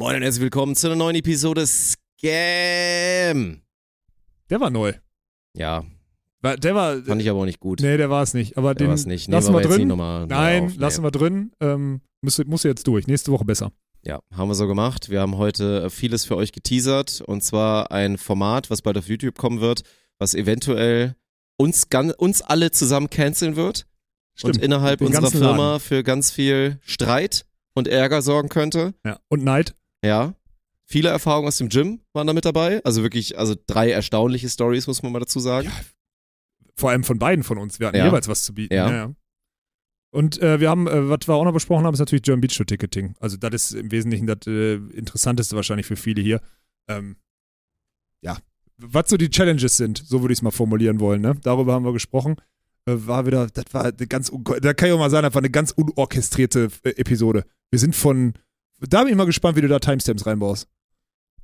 Moin und herzlich willkommen zu einer neuen Episode Scam. Der war neu. Ja, Der war. fand ich aber auch nicht gut. Nee, der war es nicht. Aber Der den nicht. Nehmen lassen wir drin. nochmal Nein, auf. Nee. lassen wir drin. Ähm, muss, muss jetzt durch. Nächste Woche besser. Ja, haben wir so gemacht. Wir haben heute äh, vieles für euch geteasert und zwar ein Format, was bald auf YouTube kommen wird, was eventuell uns, gan- uns alle zusammen canceln wird Stimmt. und innerhalb Den unserer Firma Laden. für ganz viel Streit und Ärger sorgen könnte. Ja. Und Neid. Ja. Viele Erfahrungen aus dem Gym waren da mit dabei. Also wirklich, also drei erstaunliche Stories, muss man mal dazu sagen. Ja, Vor allem von beiden von uns. Wir hatten Ja. jeweils was zu bieten. Ja. Und äh, wir haben, äh, was wir auch noch besprochen haben, ist natürlich German Beach Show Ticketing. Also das ist im Wesentlichen das äh, Interessanteste wahrscheinlich für viele hier. Ähm, ja, was so die Challenges sind, so würde ich es mal formulieren wollen. Ne? Darüber haben wir gesprochen. Äh, war wieder, das war eine ganz, da kann ich auch mal sagen, das war eine ganz unorchestrierte äh, Episode. Wir sind von, da bin ich mal gespannt, wie du da Timestamps reinbaust.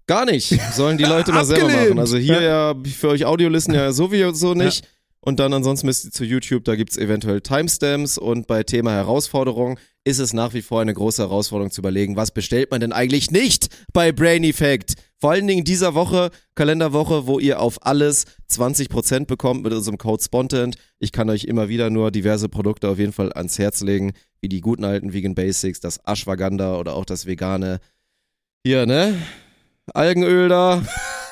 Gar nicht. Sollen die Leute mal selber machen. Also hier ja, für euch Audiolisten ja sowieso nicht. Und dann ansonsten müsst ihr zu YouTube, da gibt's eventuell Timestamps und bei Thema Herausforderung ist es nach wie vor eine große Herausforderung zu überlegen, was bestellt man denn eigentlich nicht bei Brain Effect? Vor allen Dingen in dieser Woche, Kalenderwoche, wo ihr auf alles 20% bekommt mit unserem Code Spontent. Ich kann euch immer wieder nur diverse Produkte auf jeden Fall ans Herz legen, wie die guten alten Vegan Basics, das Ashwagandha oder auch das vegane, hier, ne? Algenöl da.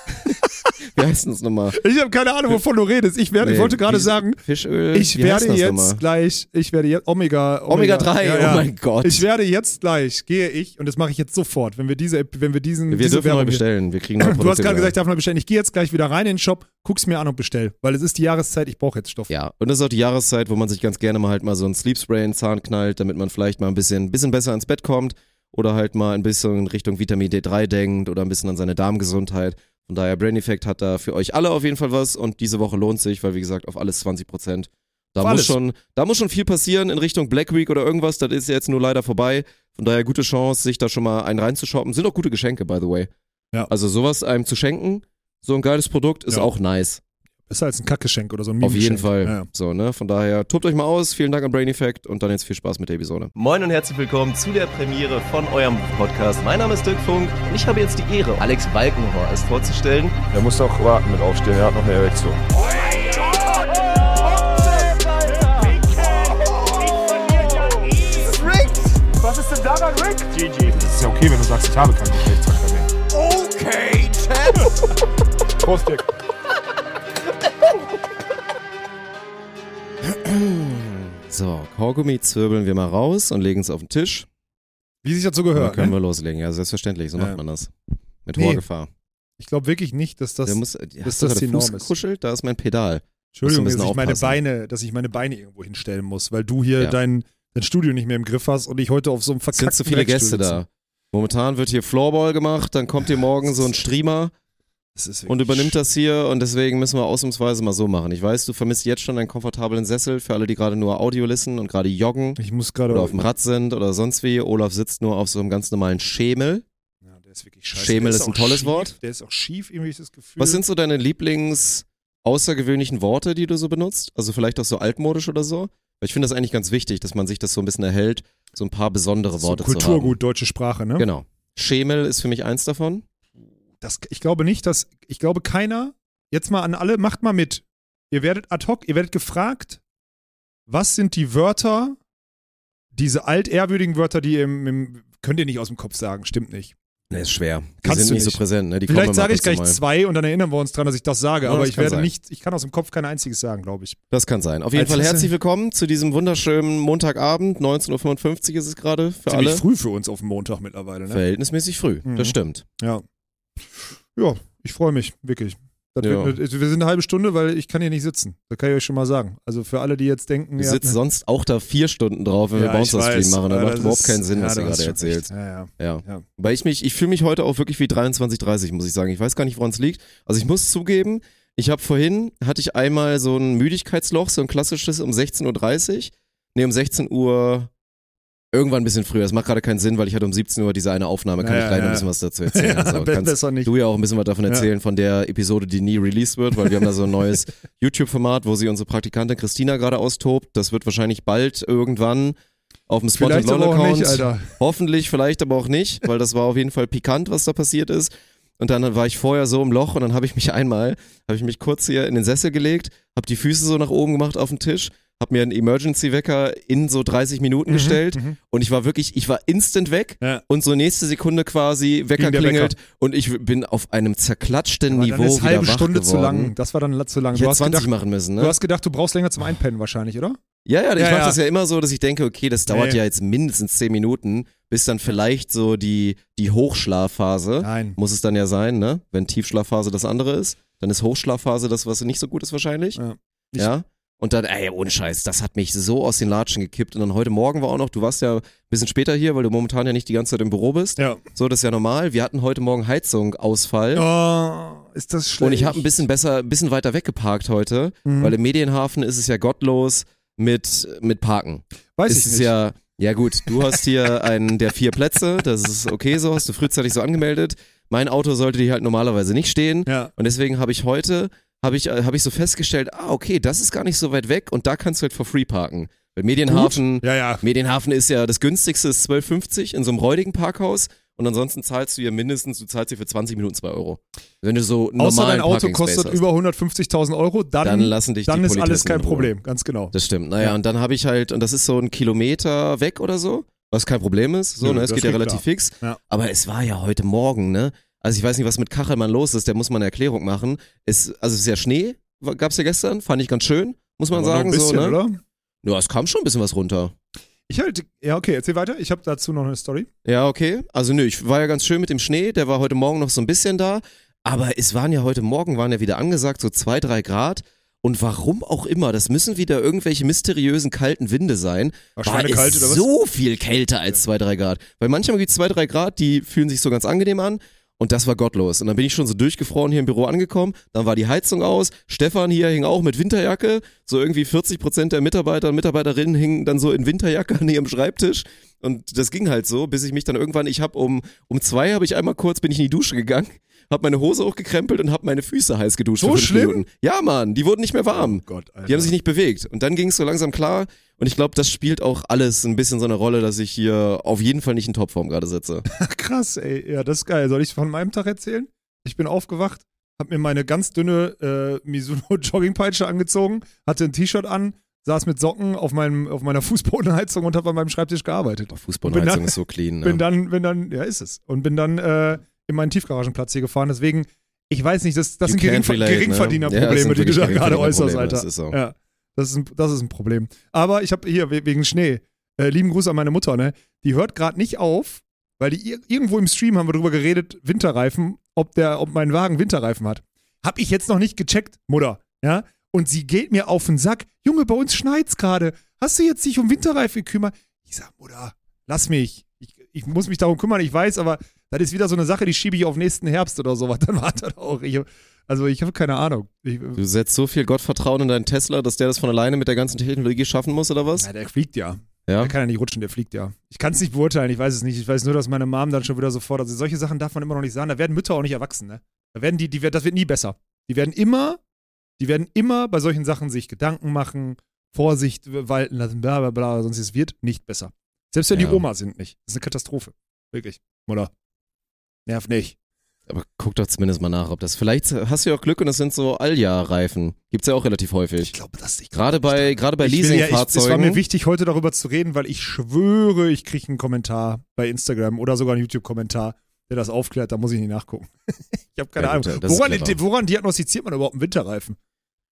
Wie heißt es nochmal? Ich habe keine Ahnung, wovon du redest. Ich, werde, ich Nee, wollte gerade sagen, Fischöl? Ich werde jetzt nochmal? gleich, ich werde jetzt Omega, Omega 3, ja, ja. oh mein Gott. Ich werde jetzt gleich, gehe ich, und das mache ich jetzt sofort, wenn wir diese, wenn wir diesen, wir diese dürfen neu Werbung bestellen. Wir kriegen neue Du hast gerade gesagt, ich darf noch bestellen. Ich gehe jetzt gleich wieder rein in den Shop, guck's mir an und bestell, weil es ist die Jahreszeit, ich brauche jetzt Stoff. Ja, und das ist auch die Jahreszeit, wo man sich ganz gerne mal halt mal so ein Sleep Spray in den Zahn knallt, damit man vielleicht mal ein bisschen, bisschen besser ins Bett kommt oder halt mal ein bisschen in Richtung Vitamin D3 denkt oder ein bisschen an seine Darmgesundheit. Von daher, Brain Effect hat da für euch alle auf jeden Fall was und diese Woche lohnt sich, weil wie gesagt, auf alles 20 Prozent. Da Auf muss, alles. schon, da muss schon viel passieren in Richtung Black Week oder irgendwas. Das ist jetzt nur leider vorbei. Von daher gute Chance, sich da schon mal einen reinzushoppen. Sind auch gute Geschenke, by the way. Ja. Also sowas einem zu schenken, so ein geiles Produkt, ist Ja. auch nice. Besser als ein Kackgeschenk oder so ein Auf jeden. Fall. Ja. So, ne? Von daher, tobt euch mal aus. Vielen Dank an Brain Effect und dann jetzt viel Spaß mit der Episode. Moin und herzlich willkommen zu der Premiere von eurem Podcast. Mein Name ist Dirk Funk und ich habe jetzt die Ehre, Alex Balkenhorst vorzustellen. Er muss noch warten mit aufstehen, er hat noch eine Erektion. Was ist denn daran, Rick? GG. Das ist ja okay, wenn du sagst, ich habe keinen Geschlechtsverkehr mehr. Okay, Chad. Prost, Dick. So, Kaugummi zwirbeln wir mal raus und legen es auf den Tisch. Wie sich dazu Dann gehört. können Ne? wir loslegen. Ja, selbstverständlich. So Ja. macht man das. Mit Nee, hoher Gefahr. Ich glaube wirklich nicht, dass das. Muss, hast das du gerade die Norm Fuß ist. gekuschelt? Da ist mein Pedal. Entschuldigung, dass ich meine Beine, dass ich meine Beine irgendwo hinstellen muss, weil du hier Ja. dein, dein Studio nicht mehr im Griff hast und ich heute auf so einem Es verkackten sind zu viele Gäste da. Momentan wird hier Floorball gemacht, dann kommt hier morgen so ein Streamer. Das und übernimmt das hier und deswegen müssen wir ausnahmsweise mal so machen. Ich weiß, du vermisst jetzt schon einen komfortablen Sessel für alle, die gerade nur Audio listen und gerade joggen Ich muss gerade oder auf dem Rad sind oder sonst wie. Olaf sitzt nur auf so einem ganz normalen Schemel. Ja, der ist wirklich scheiße. Schemel Der ist ein tolles schief. Wort. Der ist auch schief, irgendwie ich das Gefühl. Was sind so deine Lieblings außergewöhnlichen Worte, die du so benutzt? Also vielleicht auch so altmodisch oder so? Weil ich finde das eigentlich ganz wichtig, dass man sich das so ein bisschen erhält, so ein paar besondere so Worte zu haben. Kulturgut, deutsche Sprache, ne? Genau. Schemel ist für mich eins davon. Das, ich glaube nicht, dass, ich glaube keiner, jetzt mal an alle, macht mal mit. Ihr werdet ad hoc, ihr werdet gefragt, was sind die Wörter, diese altehrwürdigen Wörter, die im, im könnt ihr nicht aus dem Kopf sagen, stimmt nicht. Ne, ist schwer. Die Kannst sind du nicht so präsent, ne? Die Vielleicht sage ich gleich mal. zwei und dann erinnern wir uns dran, dass ich das sage, Ja, aber das ich werde sein. nicht, ich kann aus dem Kopf kein einziges sagen, glaube ich. Das kann sein. Auf jeden Als Fall herzlich willkommen zu diesem wunderschönen Montagabend. 19.55 Uhr ist es gerade für Ziemlich alle. früh für uns auf dem Montag mittlerweile, ne? Verhältnismäßig früh. Mhm. Das stimmt. Ja. Ja, ich freue mich, wirklich. Ja. wird, wir sind eine halbe Stunde, weil ich kann hier nicht sitzen. Das kann ich euch schon mal sagen. Also für alle, die jetzt denken, ja, sitzt sonst auch da vier Stunden drauf, wenn wir Ja, ich Bouncer-Stream machen. Da macht überhaupt ist- keinen Sinn, ja, was hast gerade. Ja, ja. Ja. Ja. Weil ich mich, ich fühle mich heute auch wirklich wie 23.30 muss ich sagen. Ich weiß gar nicht, woran es liegt. Also ich muss zugeben, ich habe vorhin, hatte ich einmal so ein Müdigkeitsloch, so ein klassisches um 16.30 Uhr. Nee, um 16 Uhr irgendwann ein bisschen früher. Das macht gerade keinen Sinn, weil ich hatte um 17 Uhr diese eine Aufnahme. Kann Ja, ich gleich ja. ein bisschen was dazu erzählen. Ja, kannst besser nicht. du ja auch ein bisschen was davon Ja. erzählen, von der Episode, die nie released wird, weil wir haben da so ein neues YouTube-Format, wo sie unsere Praktikantin Christina gerade austobt. Das wird wahrscheinlich bald irgendwann auf dem Spot Vielleicht and LOL nicht, Account. Alter. Hoffentlich, vielleicht aber auch nicht, weil das war auf jeden Fall pikant, was da passiert ist. Und dann war ich vorher so im Loch und dann habe ich mich einmal, habe ich mich kurz hier in den Sessel gelegt, habe die Füße so nach oben gemacht auf den Tisch, habe mir einen Emergency-Wecker in so 30 Minuten Mhm, gestellt mhm. und ich war wirklich, ich war instant weg Ja. und so nächste Sekunde quasi Wecker klingelt und ich bin auf einem zerklatschten Aber Niveau dann ist wieder halbe wach Stunde geworden. zu lang. Das war dann zu lang. Ich Du hätte hast, 20 gedacht, machen müssen, ne? du hast gedacht, du brauchst länger zum Einpennen wahrscheinlich, oder? Ja, ja, ich Ja, mache ja. das ja immer so, dass ich denke, okay, das dauert Nee. ja jetzt mindestens 10 Minuten, bis dann vielleicht so die, die Hochschlafphase, Nein. muss es dann ja sein, ne? Wenn Tiefschlafphase das andere ist, dann ist Hochschlafphase das, was nicht so gut ist wahrscheinlich. Ja. Ich- Ja. Und dann, ey, ohne Scheiß, das hat mich so aus den Latschen gekippt. Und dann heute Morgen war auch noch, du warst ja ein bisschen später hier, weil du momentan ja nicht die ganze Zeit im Büro bist. Ja. So, das ist ja normal. Wir hatten heute Morgen Heizung, Ausfall. Oh, ist das schlecht. Und ich habe ein bisschen besser, ein bisschen weiter weggeparkt heute, Mhm. weil im Medienhafen ist es ja gottlos mit, mit Parken. Weiß es ich ist nicht. ja, ja gut, du hast hier einen der vier Plätze, das ist okay so, hast du frühzeitig so angemeldet. Mein Auto sollte hier halt normalerweise nicht stehen. ja. Und deswegen habe ich heute, habe ich, äh, habe ich so festgestellt, ah, okay, das ist gar nicht so weit weg und da kannst du halt for free parken. Weil Medienhafen, Ja, ja. Medienhafen ist ja, das günstigste ist 12,50 in so einem räudigen Parkhaus und ansonsten zahlst du hier mindestens, du zahlst hier für 20 Minuten 2 Euro. Wenn du so normalen Außer dein Auto kostet hast. über 150.000 Euro, dann, Dann lassen dich dann ist alles kein. Problem. Ganz genau. Das stimmt. Naja, Ja. und dann habe ich halt, und das ist so ein Kilometer weg oder so, was kein Problem ist. So, Nö, ne? Es geht ja relativ klar. fix. Ja. Aber es war ja heute Morgen, ne? Also ich weiß nicht, was mit Kachelmann los ist, der muss mal eine Erklärung machen. Es, also es ist ja Schnee, gab es ja gestern, fand ich ganz schön, muss man Aber sagen. ein bisschen, so, ne? oder? Ja, es kam schon ein bisschen was runter. Ich halt, ja, okay, erzähl weiter. Ich habe dazu noch eine Story. Ja, okay. Also nö, ich war ja ganz schön mit dem Schnee, der war heute Morgen noch so ein bisschen da. Aber es waren ja heute Morgen, waren ja wieder angesagt, so zwei, drei Grad. Und warum auch immer, das müssen wieder irgendwelche mysteriösen kalten Winde sein. War War es oder was? so viel kälter als zwei, drei Grad. Weil manchmal gibt es zwei, drei Grad, die fühlen sich so ganz angenehm an. Und das war gottlos. Und dann bin ich schon so durchgefroren hier im Büro angekommen. Dann war die Heizung aus. Stefan hier hing auch mit Winterjacke. So irgendwie 40 Prozent der Mitarbeiter und Mitarbeiterinnen hingen dann so in Winterjacke an ihrem Schreibtisch. Und das ging halt so, bis ich mich dann irgendwann, ich habe um, um zwei habe ich einmal kurz, bin ich in die Dusche gegangen, habe meine Hose hochgekrempelt und habe meine Füße heiß geduscht. So schlimm? Minuten. Ja, Mann, die wurden nicht mehr warm. Oh Gott, Alter. Die haben sich nicht bewegt. Und dann ging es so langsam klar. Und ich glaube, das spielt auch alles ein bisschen so eine Rolle, dass ich hier auf jeden Fall nicht in Topform gerade sitze. Krass, ey. Ja, das ist geil. Soll ich von meinem Tag erzählen? Ich bin aufgewacht, hab mir meine ganz dünne äh, Mizuno Joggingpeitsche angezogen, hatte ein T-Shirt an, saß mit Socken auf, meinem, auf meiner Fußbodenheizung und habe an meinem Schreibtisch gearbeitet. Oh, Fußbodenheizung Bin da- ist so clean. Bin Ne? dann, bin dann, ja, ist es. Und bin dann äh, in meinen Tiefgaragenplatz hier gefahren. Deswegen, ich weiß nicht, das, das sind Geringver relate, ne? Geringverdienerprobleme, Ja, das sind die du da gerade äußerst, Alter. das ist so. Ja, das ist ein, das ist ein Problem. Aber ich habe hier we- wegen Schnee, äh, lieben Gruß an meine Mutter, ne? Die hört gerade nicht auf, weil die ir irgendwo im Stream haben wir drüber geredet, Winterreifen, ob der, ob mein Wagen Winterreifen hat. Hab ich jetzt noch nicht gecheckt, Mutter, ja? Und sie geht mir auf den Sack. Junge, bei uns schneit's gerade. Hast du jetzt dich um Winterreifen gekümmert? Ich sag, Mutter, lass mich. Ich, ich muss mich darum kümmern, ich weiß, aber das ist wieder so eine Sache, die schiebe ich auf nächsten Herbst oder sowas. Dann wartet auch. Ich, also ich habe keine Ahnung. Ich, Du setzt so viel Gottvertrauen in deinen Tesla, dass der das von alleine mit der ganzen Technologie schaffen muss, oder was? ja, der fliegt ja. Ja. Der kann ja nicht rutschen, der fliegt ja. Ich kann es nicht beurteilen, ich weiß es nicht. Ich weiß nur, dass meine Mom dann schon wieder so fordert. Also solche Sachen darf man immer noch nicht sagen. Da werden Mütter auch nicht erwachsen, ne? Da werden die, die, das wird nie besser. Die werden immer, die werden immer bei solchen Sachen sich Gedanken machen, Vorsicht walten lassen, bla bla bla, sonst es wird nicht besser. Selbst wenn Ja. die Omas sind nicht. Das ist eine Katastrophe. Wirklich. Mutter. Nerv nicht. Aber guck doch zumindest mal nach, ob das. Vielleicht hast du ja auch Glück und das sind so Alljahrreifen. Gibt's ja auch relativ häufig. Ich glaube, das ich Gerade bei, gerade bei will ja, es war mir Leasingfahrzeugen. wichtig, heute darüber zu reden, weil ich schwöre, ich kriege einen Kommentar bei Instagram oder sogar einen YouTube-Kommentar, der das aufklärt. Da muss ich nicht nachgucken. ich habe keine Ja, Ahnung. Woran, woran diagnostiziert man überhaupt einen Winterreifen?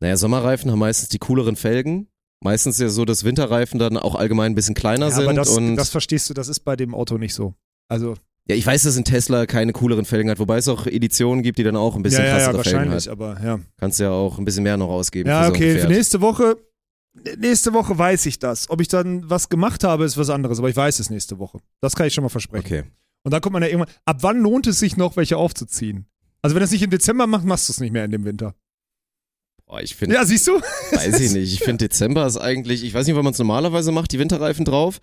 Naja, Sommerreifen haben meistens die cooleren Felgen. Meistens ja so, dass Winterreifen dann auch allgemein ein bisschen kleiner Ja, sind. aber das, und das verstehst du, das ist bei dem Auto nicht so. Also, ja, ich weiß, dass ein Tesla keine cooleren Felgen hat, wobei es auch Editionen gibt, die dann auch ein bisschen ja, ja, ja, krassere Felgen wahrscheinlich, hat. aber ja. Kannst ja auch ein bisschen mehr noch ausgeben. Ja, für so okay, nächste Woche, nächste Woche weiß ich das. Ob ich dann was gemacht habe, ist was anderes, aber ich weiß es nächste Woche. Das kann ich schon mal versprechen. Okay. Und da kommt man ja irgendwann, ab wann lohnt es sich noch, welche aufzuziehen? Also wenn du es nicht im Dezember machst, machst du es nicht mehr in dem Winter. Boah, ich finde, Ja, siehst du? weiß ich nicht. Ich finde Dezember ist eigentlich, ich weiß nicht, wann man es normalerweise macht, die Winterreifen drauf.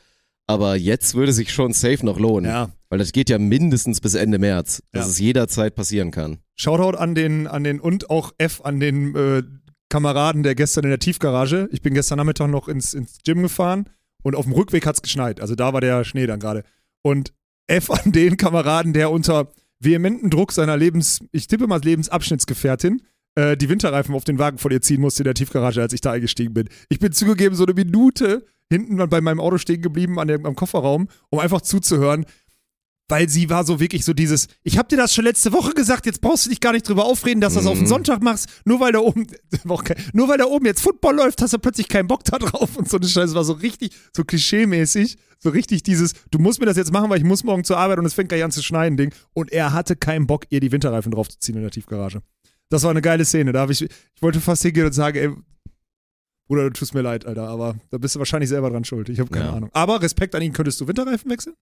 Aber jetzt würde sich schon safe noch lohnen. Ja. Weil das geht ja mindestens bis Ende März, dass Ja. es jederzeit passieren kann. Shoutout an den, an den und auch F an den äh, Kameraden, der gestern in der Tiefgarage. Ich bin gestern Nachmittag noch ins, ins Gym gefahren Und auf dem Rückweg hat's geschneit. Also da war der Schnee dann gerade. Und F an den Kameraden, der unter vehementen Druck seiner Lebens, ich tippe mal Lebensabschnittsgefährtin, äh, die Winterreifen auf den Wagen vor ihr ziehen musste in der Tiefgarage, als ich da eingestiegen bin. Ich bin zugegeben so eine Minute hinten bei meinem Auto stehen geblieben an dem, am Kofferraum, um einfach zuzuhören, weil sie war so wirklich so dieses, ich hab dir das schon letzte Woche gesagt, jetzt brauchst du dich gar nicht drüber aufreden, dass du das auf den Sonntag machst, nur weil da oben, nur weil da oben jetzt Football läuft, hast du plötzlich keinen Bock da drauf und so eine Scheiße, war so richtig, so klischee-mäßig, so richtig dieses, du musst mir das jetzt machen, weil ich muss morgen zur Arbeit und es fängt gleich an zu schneiden, Ding. Und er hatte keinen Bock, ihr die Winterreifen draufzuziehen in der Tiefgarage. Das war eine geile Szene, da habe ich, ich wollte fast hingehen und sagen, ey, Bruder, du tust mir leid, Alter, aber da bist du wahrscheinlich selber dran schuld. Ich habe keine Ja. Ahnung. Aber Respekt an ihn, könntest du Winterreifen wechseln?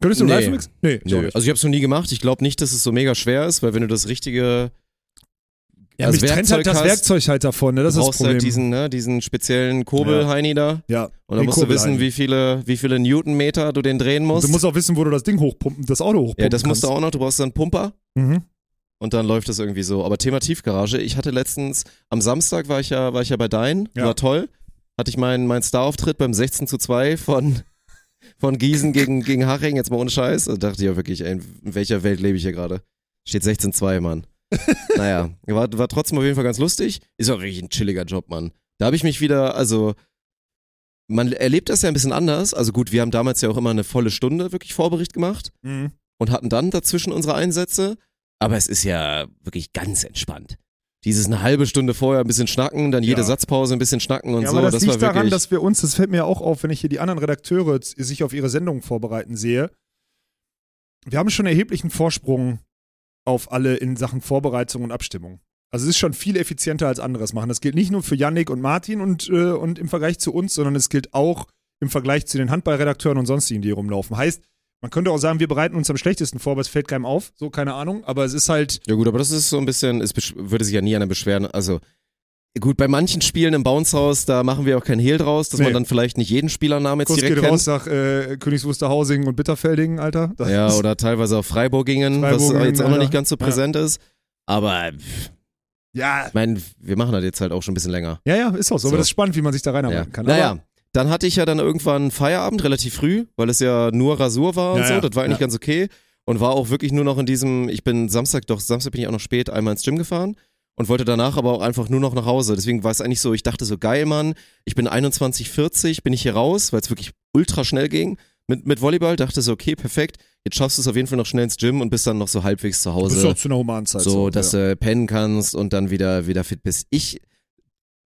Könntest du Nee. Reifen wechseln? Nee, nicht. Also ich habe es noch nie gemacht. Ich glaube nicht, dass es so mega schwer ist, weil wenn du das richtige Ja, als mich trennt halt das hast, Werkzeug halt davon, ne? Das ist das brauchst Problem. halt diesen, ne, diesen speziellen Kurbel, Ja. Heini da. ja. Und dann musst du wissen, wie viele, wie viele Newtonmeter du den drehen Und musst. Du musst auch wissen, wo du das Ding hochpumpen, das Auto hochpumpen ja, das musst du auch noch. Du brauchst dann einen Pumper. Mhm. Und dann läuft das irgendwie so. Aber Thema Tiefgarage, ich hatte letztens, am Samstag war ich ja, war ich ja bei Dein, Ja. war toll. Hatte ich meinen mein Star-Auftritt beim 16 zu 2 von, von Gießen gegen, gegen Haching, jetzt mal ohne Scheiß. Da dachte ich ja wirklich, ey, in welcher Welt lebe ich hier gerade? Steht 16-2, Mann. naja, war, war trotzdem auf jeden Fall ganz lustig. Ist auch richtig ein chilliger Job, Mann. Da habe ich mich wieder, also, man erlebt das ja ein bisschen anders. Also gut, wir haben damals ja auch immer eine volle Stunde wirklich Vorbericht gemacht Mhm. und hatten dann dazwischen unsere Einsätze. Aber es ist ja wirklich ganz entspannt. Dieses eine halbe Stunde vorher ein bisschen schnacken, dann jede Ja. Satzpause ein bisschen schnacken und Ja, so. aber das, war liegt daran, wirklich, dass wir uns, das fällt mir ja auch auf, wenn ich hier die anderen Redakteure sich auf ihre Sendungen vorbereiten sehe. Wir haben schon erheblichen Vorsprung auf alle in Sachen Vorbereitung und Abstimmung. Also es ist schon viel effizienter als anderes machen. Das gilt nicht nur für Yannick und Martin und, äh, und im Vergleich zu uns, sondern es gilt auch im Vergleich zu den Handballredakteuren und sonstigen, die hier rumlaufen. Heißt, man könnte auch sagen, wir bereiten uns am schlechtesten vor, aber es fällt keinem auf, so keine Ahnung. Aber es ist halt, ja gut, aber das ist so ein bisschen, es würde sich ja nie einer beschweren. Also gut, bei manchen Spielen im Bounce-Haus, da machen wir auch kein Hehl draus, dass Nee. man dann vielleicht nicht jeden Spielernamen jetzt Kuss direkt geht kennt. raus nach äh, Königs Wusterhausing und Bitterfeldingen, Alter. Das Ja, oder teilweise auch Freiburgingen, was jetzt auch noch Alter. nicht ganz so Ja. präsent ist. Aber pff, ja, ich meine, wir machen das jetzt halt auch schon ein bisschen länger. Ja, ja, ist auch so. So. Aber das ist spannend, wie man sich da Ja. reinarbeiten kann. Naja, Aber, dann hatte ich ja dann irgendwann Feierabend, relativ früh, weil es ja nur Rasur war und Ja, so. ja. Das war eigentlich Ja. ganz okay. Und war auch wirklich nur noch in diesem, ich bin Samstag, doch, Samstag bin ich auch noch spät einmal ins Gym gefahren und wollte danach aber auch einfach nur noch nach Hause. Deswegen war es eigentlich so, ich dachte so, geil, Mann, ich bin 21,40, bin ich hier raus, weil es wirklich ultra schnell ging mit, mit Volleyball. Dachte so, okay, perfekt, jetzt schaffst du es auf jeden Fall noch schnell ins Gym und bist dann noch so halbwegs zu das ist Hause auch zu einer humanen Zeit. so, dass ja. du pennen kannst und dann wieder, wieder fit bist. Ich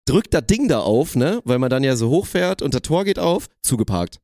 drück das Ding da auf, ne, weil man dann ja so hochfährt und das Tor geht auf, zugeparkt.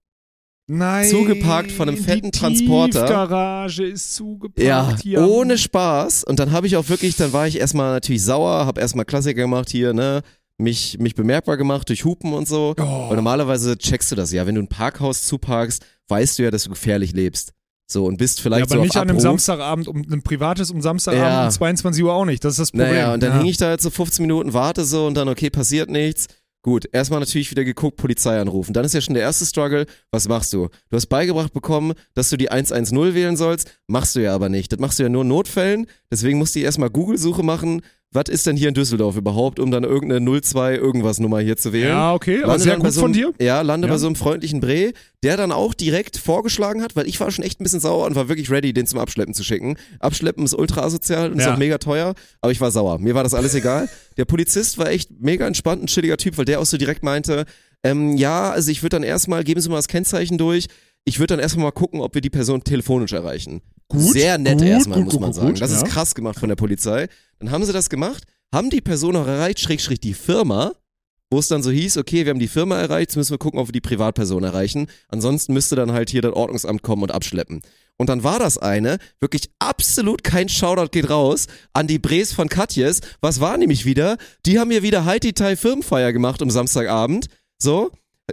Nein, zugeparkt von einem fetten Transporter. Die Garage ist zugeparkt. Ja, hier ohne Spaß. Und dann habe ich auch wirklich, dann war ich erstmal natürlich sauer, habe erstmal Klassiker gemacht hier, ne, mich, mich bemerkbar gemacht durch Hupen und so. Oh. Weil normalerweise checkst du das ja. Wenn du ein Parkhaus zuparkst, weißt du ja, dass du gefährlich lebst. So, und bist Ja, vielleicht aber so nicht an einem Abruf. Samstagabend, um ein privates um Samstagabend Ja. um 22 Uhr auch nicht. Das ist das Problem. Naja, und dann ja. hing ich da jetzt so 15 Minuten, warte so und dann, okay, passiert nichts. Gut, erstmal natürlich wieder geguckt, Polizei anrufen. Dann ist ja schon der erste Struggle. Was machst du? Du hast beigebracht bekommen, dass du die 110 wählen sollst. Machst du ja aber nicht. Das machst du ja nur in Notfällen. Deswegen musst du erstmal Google-Suche machen. Was ist denn hier in Düsseldorf überhaupt, um dann irgendeine 02 irgendwas Nummer hier zu wählen? Ja, okay, aber Lande sehr gut so von dir. Ja, lande Ja. bei so einem freundlichen Bre, der dann auch direkt vorgeschlagen hat, weil ich war schon echt ein bisschen sauer und war wirklich ready, den zum Abschleppen zu schicken. Abschleppen ist ultra asozial und ist Ja. auch mega teuer, aber ich war sauer. Mir war das alles egal. Der Polizist war echt mega entspannt, ein chilliger Typ, weil der auch so direkt meinte, ähm, ja, also ich würde dann erstmal, geben Sie mal das Kennzeichen durch, ich würde dann erstmal mal gucken, ob wir die Person telefonisch erreichen. Gut, Sehr nett gut, erstmal, gut, muss man sagen. das ist ja. krass gemacht von der Polizei. Dann haben sie das gemacht, haben die Person auch erreicht, schrägstrich die Firma, wo es dann so hieß, okay, wir haben die Firma erreicht, jetzt müssen wir gucken, ob wir die Privatperson erreichen. Ansonsten müsste dann halt hier das Ordnungsamt kommen und abschleppen. Und dann war das eine, wirklich absolut kein Shoutout geht raus an die Bres von Katjes. Was war nämlich wieder? Die haben hier wieder Haiti-Tai Firmenfeier gemacht am Samstagabend. So,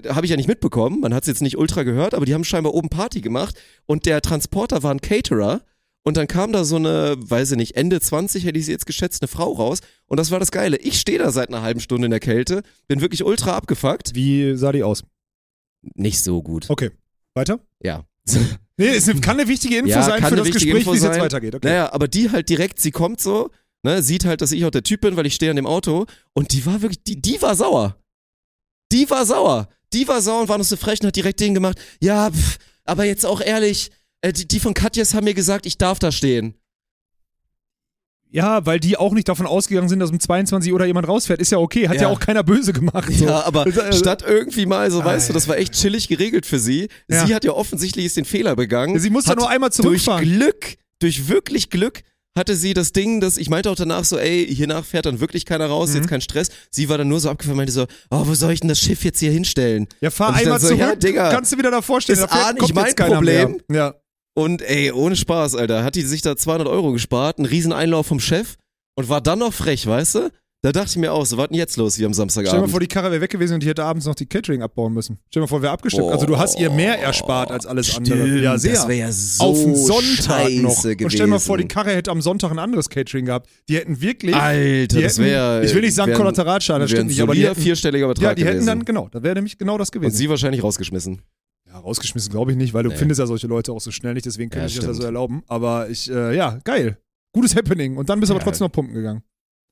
habe ich ja nicht mitbekommen, man hat es jetzt nicht ultra gehört, aber die haben scheinbar oben Party gemacht und der Transporter war ein Caterer und dann kam da so eine, weiß ich nicht, Ende 20 hätte ich sie jetzt geschätzt, eine Frau raus und das war das Geile. Ich stehe da seit einer halben Stunde in der Kälte, bin wirklich ultra abgefuckt. Wie sah die aus? Nicht so gut. Okay, weiter? Ja. Nee, es kann eine wichtige Info Ja, sein für das Gespräch, wie es jetzt weitergeht. Okay. Naja, aber die halt direkt, sie kommt so, ne, sieht halt, dass ich auch der Typ bin, weil ich stehe an dem Auto und die war wirklich, die, die war sauer. Die war sauer. Die war sauer und war noch so frech und hat direkt den gemacht. Ja, pff, aber jetzt auch ehrlich, äh, die, die von Katjes haben mir gesagt, ich darf da stehen. Ja, weil die auch nicht davon ausgegangen sind, dass um 22 Uhr da jemand rausfährt. Ist ja okay, hat ja, Ja. auch keiner böse gemacht. So. Ja, aber also, statt irgendwie mal so, weißt Ah, du, das war echt chillig geregelt für sie. Sie hat ja offensichtlich den Fehler begangen. Sie musste nur einmal durch zurückfahren. Glück, durch wirklich Glück hatte sie das Ding, dass ich meinte auch danach so, ey, hiernach fährt dann wirklich keiner raus, Mhm. jetzt kein Stress. Sie war dann nur so abgefahren, meinte so, oh, wo soll ich denn das Schiff jetzt hier hinstellen? Ja, fahr einmal so, zurück, ja, Digga, kannst du wieder davor stehen. ist da A nicht mein Problem. Mehr. Ja. Und ey, ohne Spaß, Alter, hat die sich da 200 Euro gespart, einen riesen Einlauf vom Chef und war dann noch frech, weißt du? Da dachte ich mir auch, so, was denn jetzt los hier am Stell dir mal Samstagabend? vor, die Karre wäre weg gewesen und die hätte abends noch die Catering abbauen müssen. Stell dir mal vor, wäre abgestimmt. Also du hast ihr mehr erspart als alles andere. Stimmt, Ja, sehr. Das wäre ja so Auf den Sonntag noch. gewesen. Und stell dir mal vor, die Karre hätte am Sonntag ein anderes Catering gehabt. Die hätten wirklich. Alter, die das hätten- wäre. Ich will nicht sagen Kollateralschaden, das stimmt nicht, aber die hätten- vierstelliger Betrag ja, die hätten gewesen. dann, genau, da wäre nämlich genau das Und gewesen. sie wahrscheinlich rausgeschmissen. Ja, rausgeschmissen glaube ich nicht, weil du Nee. findest ja solche Leute auch so schnell nicht, deswegen könnte Ja, ich das ja stimmt. so erlauben. Aber ich, äh, ja, geil. Gutes Happening. Und dann bist du aber Ja. trotzdem noch pumpen gegangen.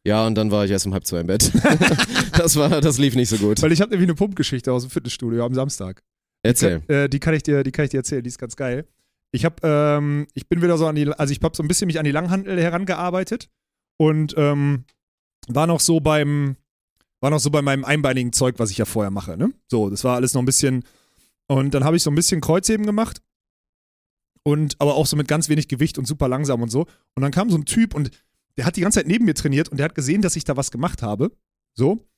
Ja, und dann war ich erst um halb zwei im Bett. das war, das lief nicht so gut. Weil ich habe nämlich eine Pumpgeschichte aus dem Fitnessstudio am Samstag. Erzähl. Äh, die kann ich dir, die kann ich dir erzählen, die ist ganz geil. Ich habe, ähm, ich bin wieder so an die, also ich habe so ein bisschen mich an die Langhandel herangearbeitet und ähm, war noch so beim, war noch so bei meinem einbeinigen Zeug, was ich ja vorher mache. Ne? So, das war alles noch ein bisschen. Und dann habe ich so ein bisschen Kreuzheben gemacht und aber auch so mit ganz wenig Gewicht und super langsam und so. Und dann kam so ein Typ und der hat die ganze Zeit neben mir trainiert und der hat gesehen, dass ich da was gemacht habe. So.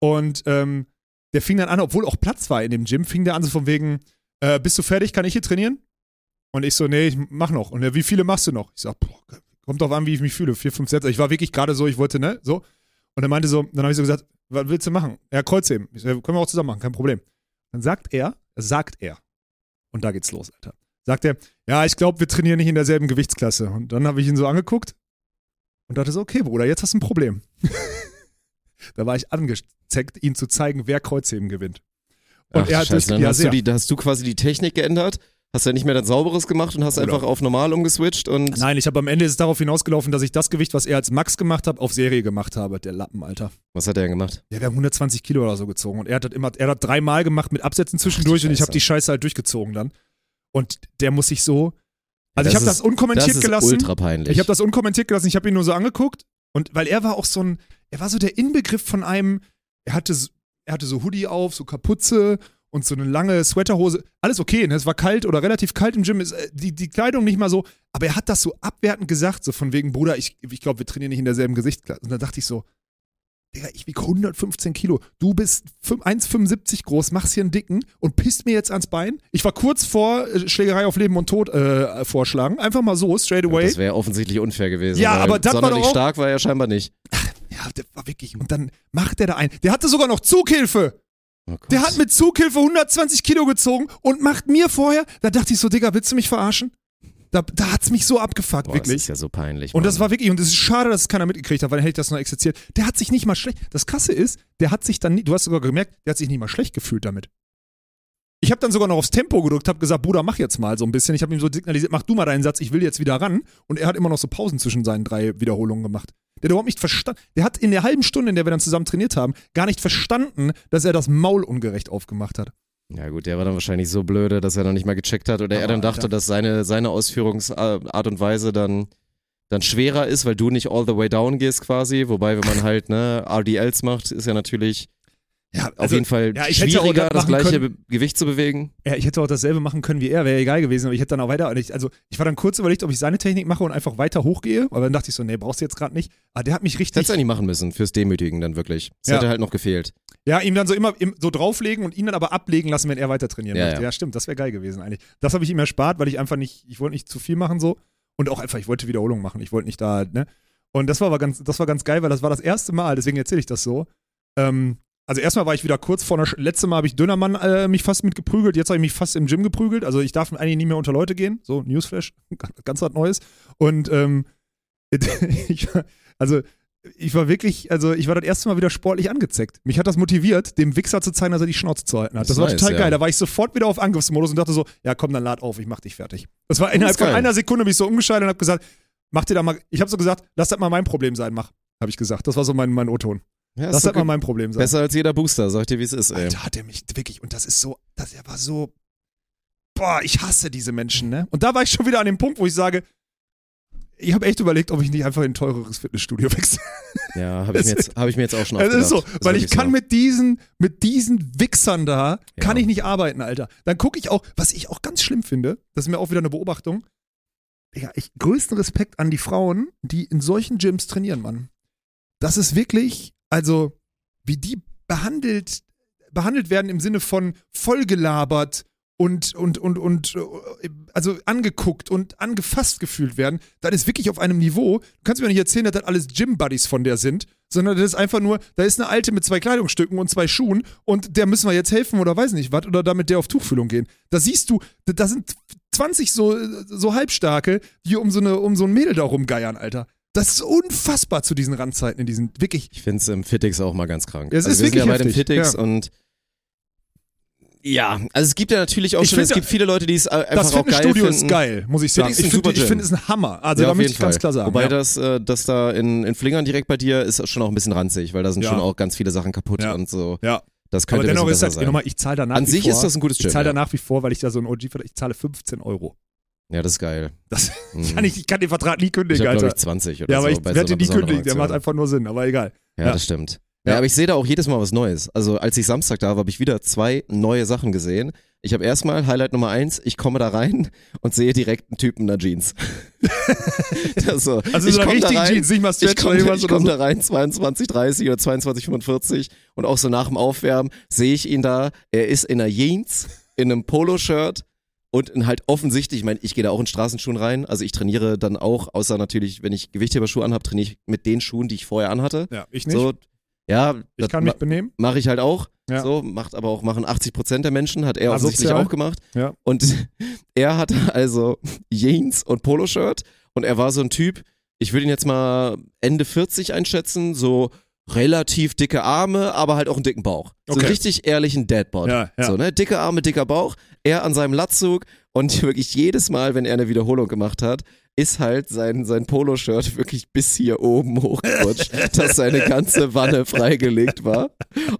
Und ähm, der fing dann an, obwohl auch Platz war in dem Gym, fing der an so von wegen, äh, bist du fertig, kann ich hier trainieren? Und ich so, nee, ich mach noch. Und er, wie viele machst du noch? Ich sag, boah, kommt drauf an, wie ich mich fühle. Vier, fünf Sätze. Ich war wirklich gerade so, ich wollte, ne, so. Und er meinte so, dann habe ich so gesagt, was willst du machen? Ja, Kreuzheben. Ich so, können wir auch zusammen machen, kein Problem. Dann sagt er, sagt er, und da geht's los, Alter. Sagt er, ja, ich glaube, wir trainieren nicht in derselben Gewichtsklasse. Und dann habe ich ihn so angeguckt und dachte so, okay, Bruder, jetzt hast du ein Problem. da war ich angezeckt, ihm zu zeigen, wer Kreuzheben gewinnt. Und Ach, er hat Scheiße, das, dann ja, hast, du die, hast du quasi die Technik geändert, hast ja nicht mehr das Sauberes gemacht und hast Oder- einfach auf normal umgeswitcht und Nein, ich habe am Ende ist es darauf hinausgelaufen, dass ich das Gewicht, was er als Max gemacht hat, auf Serie gemacht habe. Der Lappen, Alter. was hat er denn gemacht? Ja, wir haben 120 Kilo oder so gezogen und er hat das immer, er hat dreimal gemacht mit Absätzen zwischendurch und ich habe die Scheiße halt durchgezogen dann. Und der muss sich so, also das ich habe das unkommentiert das gelassen. ultra peinlich. Ich habe das unkommentiert gelassen, ich habe ihn nur so angeguckt und weil er war auch so ein, er war so der Inbegriff von einem, er hatte, so- er hatte so Hoodie auf, so Kapuze und so eine lange Sweaterhose. Alles okay, ne? es war kalt oder relativ kalt im Gym, ist, äh, die, die Kleidung nicht mal so, aber er hat das so abwertend gesagt, so von wegen, Bruder, ich, ich glaube, wir trainieren nicht in derselben Gesichtsklasse. Und dann dachte ich so, Digga, ich wiege 115 Kilo. Du bist fünf- 1,75 groß, machst hier einen Dicken und pisst mir jetzt ans Bein. Ich war kurz vor äh, Schlägerei auf Leben und Tod äh, vorschlagen. Einfach mal so, straight away. das wäre offensichtlich unfair gewesen. Ja, aber das war doch auch- stark war er scheinbar nicht. Ja, der war wirklich. Und dann macht der da ein. Der hatte sogar noch Zughilfe. Oh. Der hat mit Zughilfe 120 Kilo gezogen und macht mir vorher. Da dachte ich so, Digga, willst du mich verarschen? Da, da hat's mich so abgefuckt, Boah, das wirklich. ist ja so peinlich. Und das Mann. war wirklich, und es ist schade, dass es keiner mitgekriegt hat, weil dann hätte ich das noch exerziert. Der hat sich nicht mal schlecht. Das Krasse ist, der hat sich dann, du hast sogar gemerkt, der hat sich nicht mal schlecht gefühlt damit. Ich habe dann sogar noch aufs Tempo gedrückt, habe gesagt, Bruder, mach jetzt mal so ein bisschen. Ich habe ihm so signalisiert, mach du mal deinen Satz, ich will jetzt wieder ran. Und er hat immer noch so Pausen zwischen seinen drei Wiederholungen gemacht. Der hat überhaupt nicht verstanden. Der hat in der halben Stunde, in der wir dann zusammen trainiert haben, gar nicht verstanden, dass er das Maul ungerecht aufgemacht hat. Ja gut, der war dann wahrscheinlich so blöde, dass er noch nicht mal gecheckt hat oder er Aber, dann dachte, Alter. dass seine, seine Ausführungsart und Weise dann, dann schwerer ist, weil du nicht all the way down gehst quasi. Wobei, wenn man halt ne, RDLs macht, ist ja natürlich Ja, auf jeden Fall Also, ja, ich hätte auch schwieriger, das das gleiche können. Gewicht zu bewegen. Ja, ich hätte auch dasselbe machen können wie er, wäre egal gewesen, aber ich hätte dann auch weiter. also, ich war dann kurz überlegt, ob ich seine Technik mache und einfach weiter hochgehe, aber dann dachte ich so, nee, brauchst du jetzt gerade nicht. Aber der hat mich Das richtig. hättest du eigentlich machen müssen, fürs Demütigen dann wirklich. Das Ja. hätte halt noch gefehlt. Ja, ihm dann so immer im, so drauflegen und ihn dann aber ablegen lassen, wenn er weiter trainieren Ja, möchte. ja. Ja, stimmt, das wäre geil gewesen eigentlich. Das habe ich ihm erspart, weil ich einfach nicht, ich wollte nicht zu viel machen so und auch einfach, ich wollte Wiederholung machen. Ich wollte nicht da, ne? Und das war aber ganz, das war ganz geil, weil das war das erste Mal, deswegen erzähle ich das so. Ähm, also erstmal war ich wieder kurz vor einer, Sch- letzte Mal habe ich Dönermann äh, mich fast mit geprügelt, jetzt habe ich mich fast im Gym geprügelt. Also ich darf eigentlich nie mehr unter Leute gehen. So, Newsflash, ganz was Neues. Und ähm, ich, war- also ich war wirklich, also ich war das erste Mal wieder sportlich angezeckt. Mich hat das motiviert, dem Wichser zu zeigen, dass er die Schnauze zu halten hat. Das, Das war ist total nice, geil. ja. Da war ich sofort wieder auf Angriffsmodus und dachte so, ja komm, dann lad auf, ich mach dich fertig. Das war innerhalb von einer Sekunde, bin ich so umgeschaltet und hab gesagt, mach dir da mal, ich habe so gesagt, lass das mal mein Problem sein, mach, habe ich gesagt. Das war so mein, mein O-Ton. Ja, Das hat mal mein Problem sein. besser als jeder Booster, sag ich dir, wie es ist, ey. Alter, hat er mich wirklich, und das ist so, das, er war so, boah, ich hasse diese Menschen, ne? Und da war ich schon wieder an dem Punkt, wo ich sage, ich habe echt überlegt, ob ich nicht einfach in ein teureres Fitnessstudio wechsle. Ja, habe ich, mir jetzt- hab ich mir jetzt auch schon Das ist so, aufgedacht. weil ich kann so. mit diesen, mit diesen Wichsern da, kann Ja. ich nicht arbeiten, Alter. Dann gucke ich auch, was ich auch ganz schlimm finde, das ist mir auch wieder eine Beobachtung. Digga, ich größten Respekt an die Frauen, die in solchen Gyms trainieren, Mann. Das ist wirklich, also, wie die behandelt, behandelt werden im Sinne von vollgelabert und, und, und, und, also angeguckt und angefasst gefühlt werden, das ist wirklich auf einem Niveau. Du kannst mir nicht erzählen, dass das alles Gym-Buddies von der sind, sondern das ist einfach nur, da ist eine Alte mit zwei Kleidungsstücken und zwei Schuhen und der müssen wir jetzt helfen oder weiß nicht was oder damit der auf Tuchfühlung gehen. Da siehst du, da- da sind 20 so, so Halbstarke, die um so, eine, um so ein Mädel da rumgeiern, Alter. Das ist unfassbar zu diesen Randzeiten in diesen, wirklich. Ich finde es im Fitix auch mal ganz krank. Ja, es also ist wir sind ja wirklich bei dem Fitix ja. und ja, also es gibt ja natürlich auch Ich schon, es finde, gibt viele Leute, die es äh, einfach Das auch geil Fitnessstudio finden. ist geil, muss ich sagen. Ich finde, ich finde es ein Hammer. Also ja, da möchte ich ganz Fall. klar sagen. Wobei ja. das, äh, das da in, in Flingern direkt bei dir ist schon auch ein bisschen ranzig, weil da sind Ja. schon auch ganz viele Sachen kaputt und so. Ja. Das Aber könnte ein dennoch ist das, sein. nochmal, ich zahle da nach An wie sich vor, ist das ein gutes Ich Gym. zahle da Ja. nach wie vor, weil ich da so ein OG ich zahle 15 Euro. Ja, das ist geil. Das Mhm. kann ich, ich kann den Vertrag nie Ich kündigen, habe, glaube Alter. ich, 20 oder ja, aber so. ich bei werde so den nie kündigen, der macht Aktion. einfach nur Sinn, aber egal. Ja, Ja. das stimmt. Ja. Ja. aber ich sehe da auch jedes Mal was Neues. Also als ich Samstag da war, habe ich wieder zwei neue Sachen gesehen. Ich habe erstmal Highlight Nummer eins, ich komme da rein und sehe direkt einen Typen in der Jeans. das so. Also ich so eine komm da richtige rein, Jeans, nicht mal Ich Stretch oder komme irgendwas ich oder komm so. da rein, 22, 30 oder 22, 45 und auch so nach dem Aufwärmen sehe ich ihn da. Er ist in einer Jeans, in einem Poloshirt und halt offensichtlich, ich meine, ich gehe da auch in Straßenschuhen rein. Also ich trainiere dann auch, außer natürlich, wenn ich Gewichtheberschuhe anhabe, trainiere ich mit den Schuhen, die ich vorher anhatte. Ja, ich nicht. So, ja, ich das kann mich benehmen. mache ich halt auch. Ja. So, macht aber auch, machen 80 Prozent der Menschen, hat er offensichtlich auch gemacht. Ja. Und er hatte also Jeans und Poloshirt und er war so ein Typ, ich würde ihn jetzt mal Ende 40 einschätzen, so relativ dicke Arme, aber halt auch einen dicken Bauch. So Okay. einen richtig ehrlichen Deadbot. Ja, ja. So, ne? Dicke Arme, dicker Bauch, er an seinem Latzug und wirklich jedes Mal, wenn er eine Wiederholung gemacht hat, ist halt sein, sein Poloshirt wirklich bis hier oben hochgerutscht, dass seine ganze Wanne freigelegt war.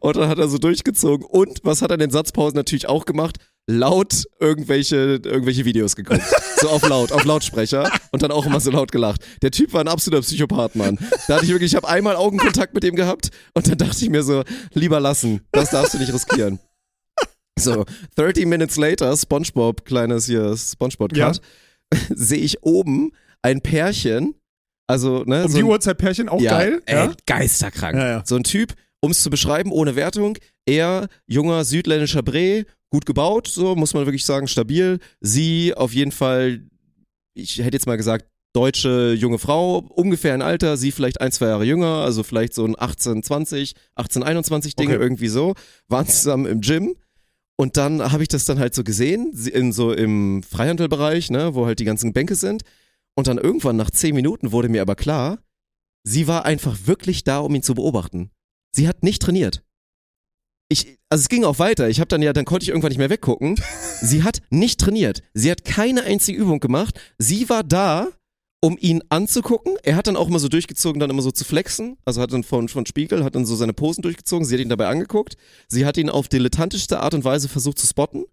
Und dann hat er so durchgezogen. Und was hat er in den Satzpausen natürlich auch gemacht? Laut irgendwelche, irgendwelche Videos geguckt. So auf laut, auf Lautsprecher. Und dann auch immer so laut gelacht. Der Typ war ein absoluter Psychopath, Mann. Da hatte ich wirklich, ich habe einmal Augenkontakt mit ihm gehabt und dann dachte ich mir so, lieber lassen. Das darfst du nicht riskieren. So, 30 minutes later, SpongeBob, kleines hier SpongeBob-Cut, sehe ich oben ein Pärchen, also, ne, Um so die ein- Uhrzeit Pärchen, auch ja, geil. Ey, Ja? geisterkrank. Ja, ja. So ein Typ, um es zu beschreiben, ohne Wertung, er, junger südländischer Bre, gut gebaut, so muss man wirklich sagen, stabil. Sie auf jeden Fall, ich hätte jetzt mal gesagt, deutsche junge Frau, ungefähr ein Alter, sie vielleicht ein, zwei Jahre jünger, also vielleicht so ein 18, 20, 18, 21 Ding, Okay. irgendwie so, waren zusammen im Gym. Und dann habe ich das dann halt so gesehen, in so im Freihandelbereich, ne, wo halt die ganzen Bänke sind. Und dann irgendwann nach zehn Minuten wurde mir aber klar, sie war einfach wirklich da, um ihn zu beobachten. Sie hat nicht trainiert. Ich, also es ging auch weiter. Ich habe dann ja, dann konnte ich irgendwann nicht mehr weggucken. Sie hat nicht trainiert. Sie hat keine einzige Übung gemacht. Sie war da, um ihn anzugucken. Er hat dann auch immer so durchgezogen, dann immer so zu flexen. Also hat dann von, von Spiegel, hat dann so seine Posen durchgezogen. Sie hat ihn dabei angeguckt. Sie hat ihn auf dilettantischste Art und Weise versucht zu spotten.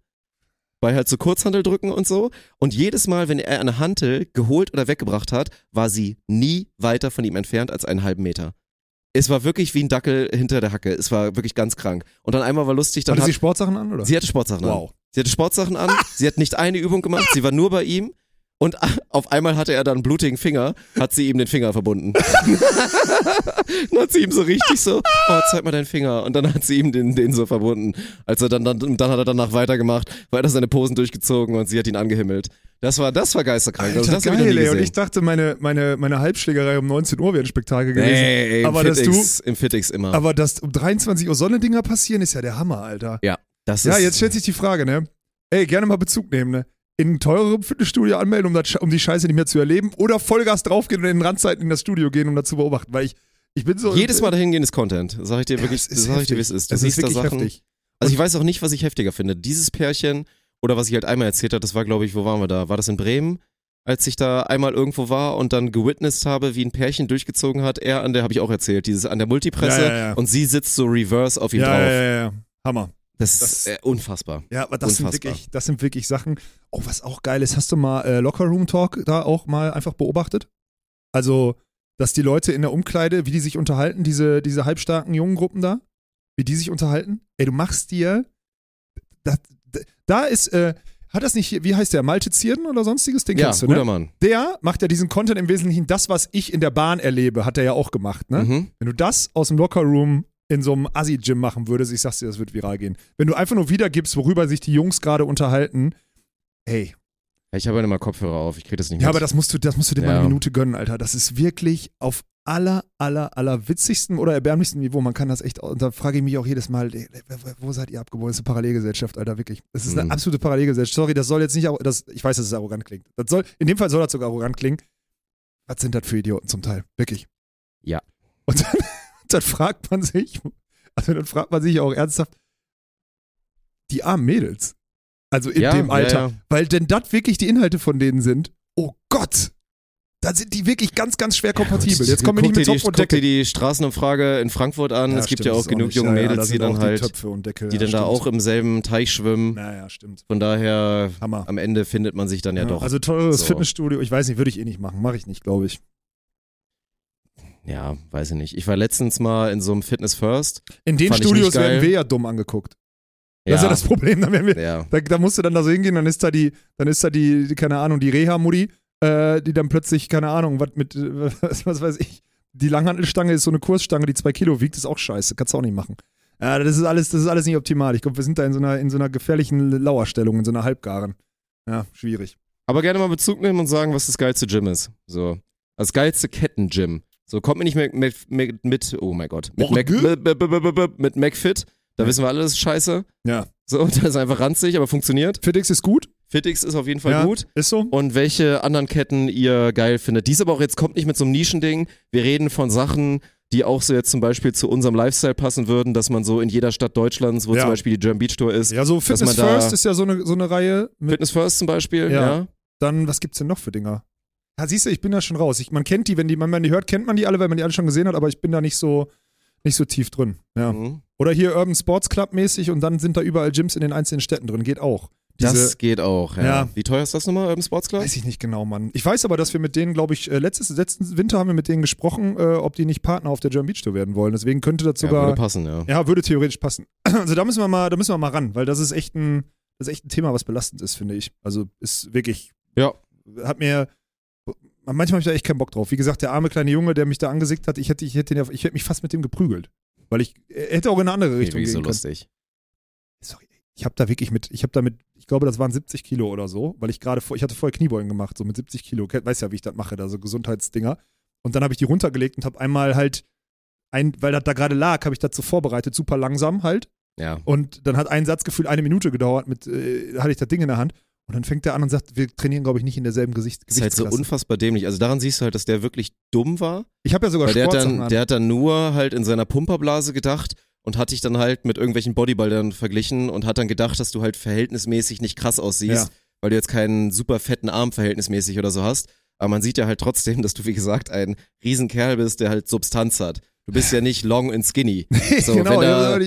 Bei halt so Kurzhandel drücken und so. Und jedes Mal, wenn er eine Hantel geholt oder weggebracht hat, war sie nie weiter von ihm entfernt als einen halben Meter. Es war wirklich wie ein Dackel hinter der Hacke. Es war wirklich ganz krank. Und dann einmal war lustig, dann Hatte hat, sie Sportsachen an, oder? sie hatte Sportsachen an. wow. Sie hatte Sportsachen an, sie hat nicht eine Übung gemacht, sie war nur bei ihm und auf einmal hatte er dann einen blutigen Finger, hat sie ihm den Finger verbunden. dann hat sie ihm so richtig so, oh, zeig mal deinen Finger. Und dann hat sie ihm den, den so verbunden. Als er dann, dann, dann hat er danach weitergemacht, weiter seine Posen durchgezogen und sie hat ihn angehimmelt. Das war, das war geisterkrank. also Alter, das ich noch geil, ey. Und ich dachte, meine, meine, meine Halbschlägerei um 19 Uhr wäre ein Spektakel gewesen. Nee, ey, aber dass Fitix, im Fitix immer. Aber dass um 23 Uhr Sonnendinger passieren, ist ja der Hammer, Alter. ja, das Ja, ist, jetzt stellt sich die Frage, ne? Ey, gerne mal Bezug nehmen, ne? In ein teurerem Fitnessstudio anmelden, um, das, um die Scheiße nicht mehr zu erleben oder Vollgas draufgehen und in den Randzeiten in das Studio gehen, um das zu beobachten. Weil ich, ich bin so. jedes Mal dahin gehen ist Content. Sag ich dir Ja, wirklich, ist sag ich dir, wie es heftig. ist. Du Es ist siehst da wirklich Sachen. heftig. Also ich weiß auch nicht, was ich heftiger finde. Dieses Pärchen oder was ich halt einmal erzählt habe, das war glaube ich, wo waren wir da? War das in Bremen? als ich da einmal irgendwo war und dann gewitnessed habe, wie ein Pärchen durchgezogen hat. Er an der, habe ich auch erzählt, dieses an der Multipresse Ja, ja, ja. und sie sitzt so reverse auf ihm drauf. ja, ja, ja. Hammer. Das, Das- ist äh, unfassbar. Ja, aber das sind, Unfassbar. wirklich, das sind wirklich Sachen. Oh, was auch geil ist, hast du mal äh, Locker Room Talk da auch mal einfach beobachtet? Also, dass die Leute in der Umkleide, wie die sich unterhalten, diese, diese halbstarken jungen Gruppen da, wie die sich unterhalten. Ey, du machst dir. Da, da, ist, äh, hat das nicht, wie heißt der, Malte Zierden oder sonstiges? Den Ja, kennst du, guter ne? Mann. Der macht ja diesen Content im Wesentlichen, das, was ich in der Bahn erlebe, hat er ja auch gemacht, ne? Mhm. Wenn du das aus dem Lockerroom in so einem Assi-Gym machen würdest, ich sag's dir, das wird viral gehen. Wenn du einfach nur wiedergibst, worüber sich die Jungs gerade unterhalten, ey. Ja, Ich habe ja immer Kopfhörer auf, ich krieg das nicht Ja, mit. aber das musst du, das musst du dir mal Ja. eine Minute gönnen, Alter. Das ist wirklich auf aller, aller, aller witzigsten oder erbärmlichsten Niveau. Man kann das echt, und da frage ich mich auch jedes Mal, wo seid ihr abgeboren? Das ist eine Parallelgesellschaft, Alter, wirklich. Das ist eine Mhm. absolute Parallelgesellschaft. Sorry, das soll jetzt nicht, das, ich weiß, dass es arrogant klingt. Das soll, in dem Fall soll das sogar arrogant klingen. Was sind das für Idioten zum Teil? Wirklich. Ja. Und dann, dann fragt man sich, also dann fragt man sich auch ernsthaft, die armen Mädels. Also in Ja, dem ja, Alter. ja. Weil denn das wirklich die Inhalte von denen sind, oh Gott, da sind die wirklich ganz, ganz schwer kompatibel. Jetzt kommen wir nicht mit dir die, Topf und guck dir Deckel. die Straßenumfrage in Frankfurt an. es gibt stimmt, ja auch genug nicht- junge ja, ja, Mädels, da die dann auch halt, die Töpfe und Deckel, die ja, dann da stimmt. auch im selben Teich schwimmen. Naja, stimmt. Von daher, Hammer. am Ende findet man sich dann ja, doch. Also teures So. Fitnessstudio, ich weiß nicht, würde ich eh nicht machen. Mache ich nicht, glaube ich. ja, weiß ich nicht. Ich war letztens mal in so einem Fitness First. In den Fand Studios werden wir ja dumm angeguckt. Das ist ja das Problem. Da, werden wir, ja. da, da musst du dann da so hingehen, dann ist da die, dann ist da die, die keine Ahnung, die Reha-Mutti, äh, die dann plötzlich, keine Ahnung, was mit, äh, was, was weiß ich, die Langhantelstange ist so eine Kursstange, die zwei Kilo wiegt, ist auch scheiße, kannst du auch nicht machen. Ja, das ist alles, das ist alles nicht optimal. Ich glaube, wir sind da in so einer, in so einer gefährlichen Lauerstellung, in so einer Halbgaren. Ja, schwierig. Aber gerne mal Bezug nehmen und sagen, was das geilste Gym ist. So. Das geilste Kettengym. So, kommt mir nicht mehr mit, mit, mit oh mein Gott, mit, Mac, mit, mit, McFit. Da wissen wir alle, das ist scheiße. Ja. So, das ist einfach ranzig, aber funktioniert. Fitix ist gut. Fitix ist auf jeden Fall ja, gut. Ist so. Und welche anderen Ketten ihr geil findet. Dies aber auch jetzt kommt nicht mit so einem Nischending. Wir reden von Sachen, die auch so jetzt zum Beispiel zu unserem Lifestyle passen würden, dass man so in jeder Stadt Deutschlands, wo Ja. zum Beispiel die German Beach Tour ist, Ja, so Fitness man da- First ist ja so eine, so eine Reihe. Mit, Fitness First zum Beispiel, Ja. ja. Dann, was gibt's denn noch für Dinger? Ja, siehst du, ich bin da schon raus. Ich, man kennt die, wenn, die, wenn man die hört, kennt man die alle, weil man die alle schon gesehen hat, aber ich bin da nicht so, nicht so tief drin. Ja. Mhm. Oder hier Urban Sports Club mäßig und dann sind da überall Gyms in den einzelnen Städten drin. Geht auch. Diese, Das geht auch, ja. Ja. Wie teuer ist das nochmal, Urban Sports Club? weiß ich nicht genau, Mann. Ich weiß aber, dass wir mit denen, glaube ich, äh, letztes, letzten Winter haben wir mit denen gesprochen, äh, ob die nicht Partner auf der German Beach Tour werden wollen. Deswegen könnte das ja, sogar. würde passen, ja. Ja, würde theoretisch passen. Also da müssen wir mal, da müssen wir mal ran, weil das ist echt ein, das ist echt ein Thema, was belastend ist, finde ich. Also ist wirklich, Ja. hat mir, manchmal habe ich da echt keinen Bock drauf. Wie gesagt, der arme kleine Junge, der mich da angesickt hat, ich hätte, ich hätte, den, ich hätte mich fast mit dem geprügelt, weil ich er hätte auch in eine andere Richtung Irgendwie gehen so können. lustig. Sorry, ich habe da wirklich mit, ich habe da mit, ich glaube, das waren 70 Kilo oder so, weil ich gerade, vor- ich hatte vorher Kniebeugen gemacht, so mit 70 Kilo. Weiß ja, wie ich das mache, da so Gesundheitsdinger. Und dann habe ich die runtergelegt und habe einmal halt, ein, weil das da gerade lag, habe ich das so vorbereitet, super langsam halt. Ja. Und dann hat ein Satz gefühlt eine Minute gedauert, mit, äh, hatte ich das Ding in der Hand. Und dann fängt der an und sagt, wir trainieren, glaube ich, nicht in derselben Gesicht Das ist halt so unfassbar dämlich. Also daran siehst du halt, dass der wirklich dumm war. Ich habe ja sogar Weil der hat, dann, der hat dann nur halt in seiner Pumperblase gedacht und hat dich dann halt mit irgendwelchen Bodybuildern verglichen und hat dann gedacht, dass du halt verhältnismäßig nicht krass aussiehst, Ja. weil du jetzt keinen super fetten Arm verhältnismäßig oder so hast. Aber man sieht ja halt trotzdem, dass du, wie gesagt, ein Riesenkerl bist, der halt Substanz hat. Du bist ja nicht long and skinny. So, genau, wenn, da,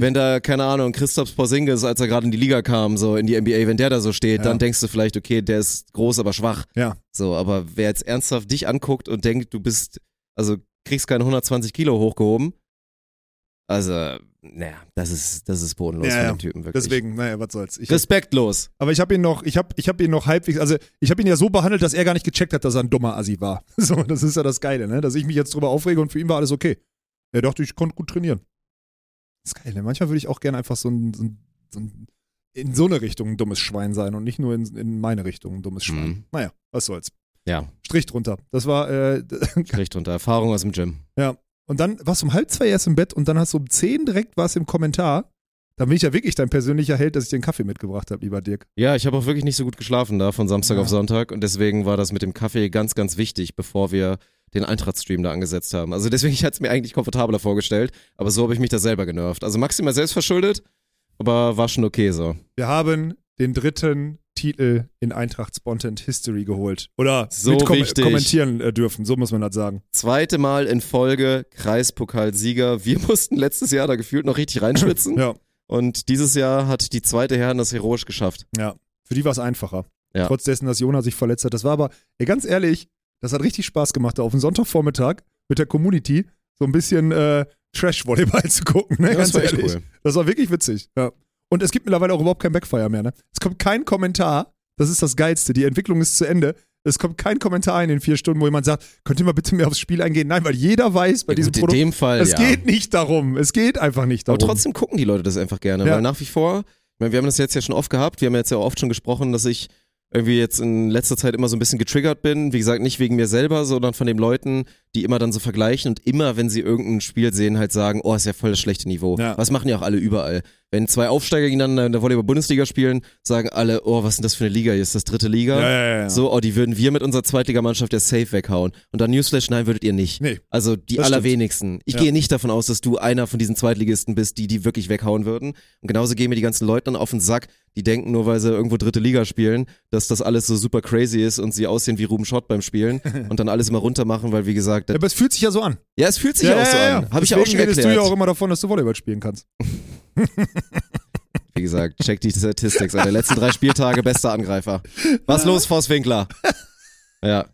wenn da, keine Ahnung, Christoph Porzingis, als er gerade in die Liga kam, so in die NBA, wenn der da so steht, Ja. dann denkst du vielleicht, okay, der ist groß, aber schwach. ja. So, aber wer jetzt ernsthaft dich anguckt und denkt, du bist, also kriegst keine 120 Kilo hochgehoben, also, naja, das ist, das ist bodenlos Ja, von ja. dem Typen, wirklich. Deswegen, naja, was soll's. Ich, Respektlos. aber ich habe ihn noch, ich habe ich hab ihn noch halbwegs, also ich habe ihn ja so behandelt, dass er gar nicht gecheckt hat, dass er ein dummer Assi war. So, das ist ja das Geile, ne? Dass ich mich jetzt drüber aufrege und für ihn war alles okay. Er dachte, ich konnte gut trainieren. Das ist geil, ne? Manchmal würde ich auch gerne einfach so ein, so ein, so ein in so eine Richtung ein dummes Schwein sein und nicht nur in, in meine Richtung ein dummes Schwein. Mhm. Naja, was soll's. Ja, Strich drunter. Das war, äh, kriegt unter Erfahrung aus dem Gym. Und dann warst du um halb zwei erst im Bett und dann hast du um zehn direkt was im Kommentar. Da bin ich ja wirklich dein persönlicher Held, dass ich dir einen Kaffee mitgebracht habe, lieber Dirk. Ja, ich habe auch wirklich nicht so gut geschlafen da von Samstag Ja. auf Sonntag und deswegen war das mit dem Kaffee ganz, ganz wichtig, bevor wir den Eintracht-Stream da angesetzt haben. Also deswegen, ich hatte es mir eigentlich komfortabler vorgestellt, aber so habe ich mich da selber genervt. Also maximal selbstverschuldet, aber war schon okay so. Wir haben den dritten Titel in Eintracht Spontent History geholt. Oder So mit kom wichtig. kommentieren äh, dürfen, so muss man das sagen. Zweite Mal in Folge Kreispokalsieger. Wir mussten letztes Jahr da gefühlt noch richtig reinschwitzen. Ja, Und dieses Jahr hat die zweite Herren das heroisch geschafft. ja. Für die war es einfacher. Ja. Trotz dessen, dass Jona sich verletzt hat. Das war aber, ey, ganz ehrlich, das hat richtig Spaß gemacht, da auf dem Sonntagvormittag mit der Community so ein bisschen äh, Trash-Volleyball zu gucken, ne? Ja, ganz das war echt ehrlich. cool. Das war wirklich witzig. Ja. Und es gibt mittlerweile auch überhaupt kein Backfire mehr. Ne? Es kommt kein Kommentar. Das ist das Geilste. Die Entwicklung ist zu Ende. Es kommt kein Kommentar in den vier Stunden, wo jemand sagt, könnt ihr mal bitte mehr aufs Spiel eingehen? Nein, weil jeder weiß bei Ja, diesem gut, in Produkt, dem Fall, es ja. geht nicht darum. Es geht einfach nicht darum. Aber trotzdem gucken die Leute das einfach gerne, Ja. weil nach wie vor, meine, wir haben das jetzt ja schon oft gehabt, wir haben jetzt ja oft schon gesprochen, dass ich irgendwie jetzt in letzter Zeit immer so ein bisschen getriggert bin. Wie gesagt, nicht wegen mir selber, sondern von den Leuten, die immer dann so vergleichen und immer, wenn sie irgendein Spiel sehen, halt sagen, oh, ist ja voll das schlechte Niveau. Ja. Was machen ja auch alle überall. Wenn zwei Aufsteiger gegeneinander in der Volleyball-Bundesliga spielen, sagen alle, oh, was ist denn das für eine Liga? Hier ist das dritte Liga? ja, ja, ja, ja. So, oh, die würden wir mit unserer Zweitligamannschaft ja safe weghauen. Und dann Newsflash, nein, würdet ihr nicht. Nee. Also die Das stimmt. allerwenigsten. Ich Ja. gehe nicht davon aus, dass du einer von diesen Zweitligisten bist, die die wirklich weghauen würden. Und genauso gehen mir die ganzen Leute dann auf den Sack, die denken, nur weil sie irgendwo dritte Liga spielen, dass das alles so super crazy ist und sie aussehen wie Ruben Schott beim Spielen und dann alles immer runter machen, weil wie gesagt, Ja, aber es fühlt sich ja so an. ja, es fühlt sich auch so an. Habe ich ja auch schon Deswegen redest erklärt. du ja auch immer davon, dass du Volleyball spielen kannst. Wie gesagt, check die Statistics. Der letzten drei Spieltage bester Angreifer. Was los, Voss Winkler? Ja.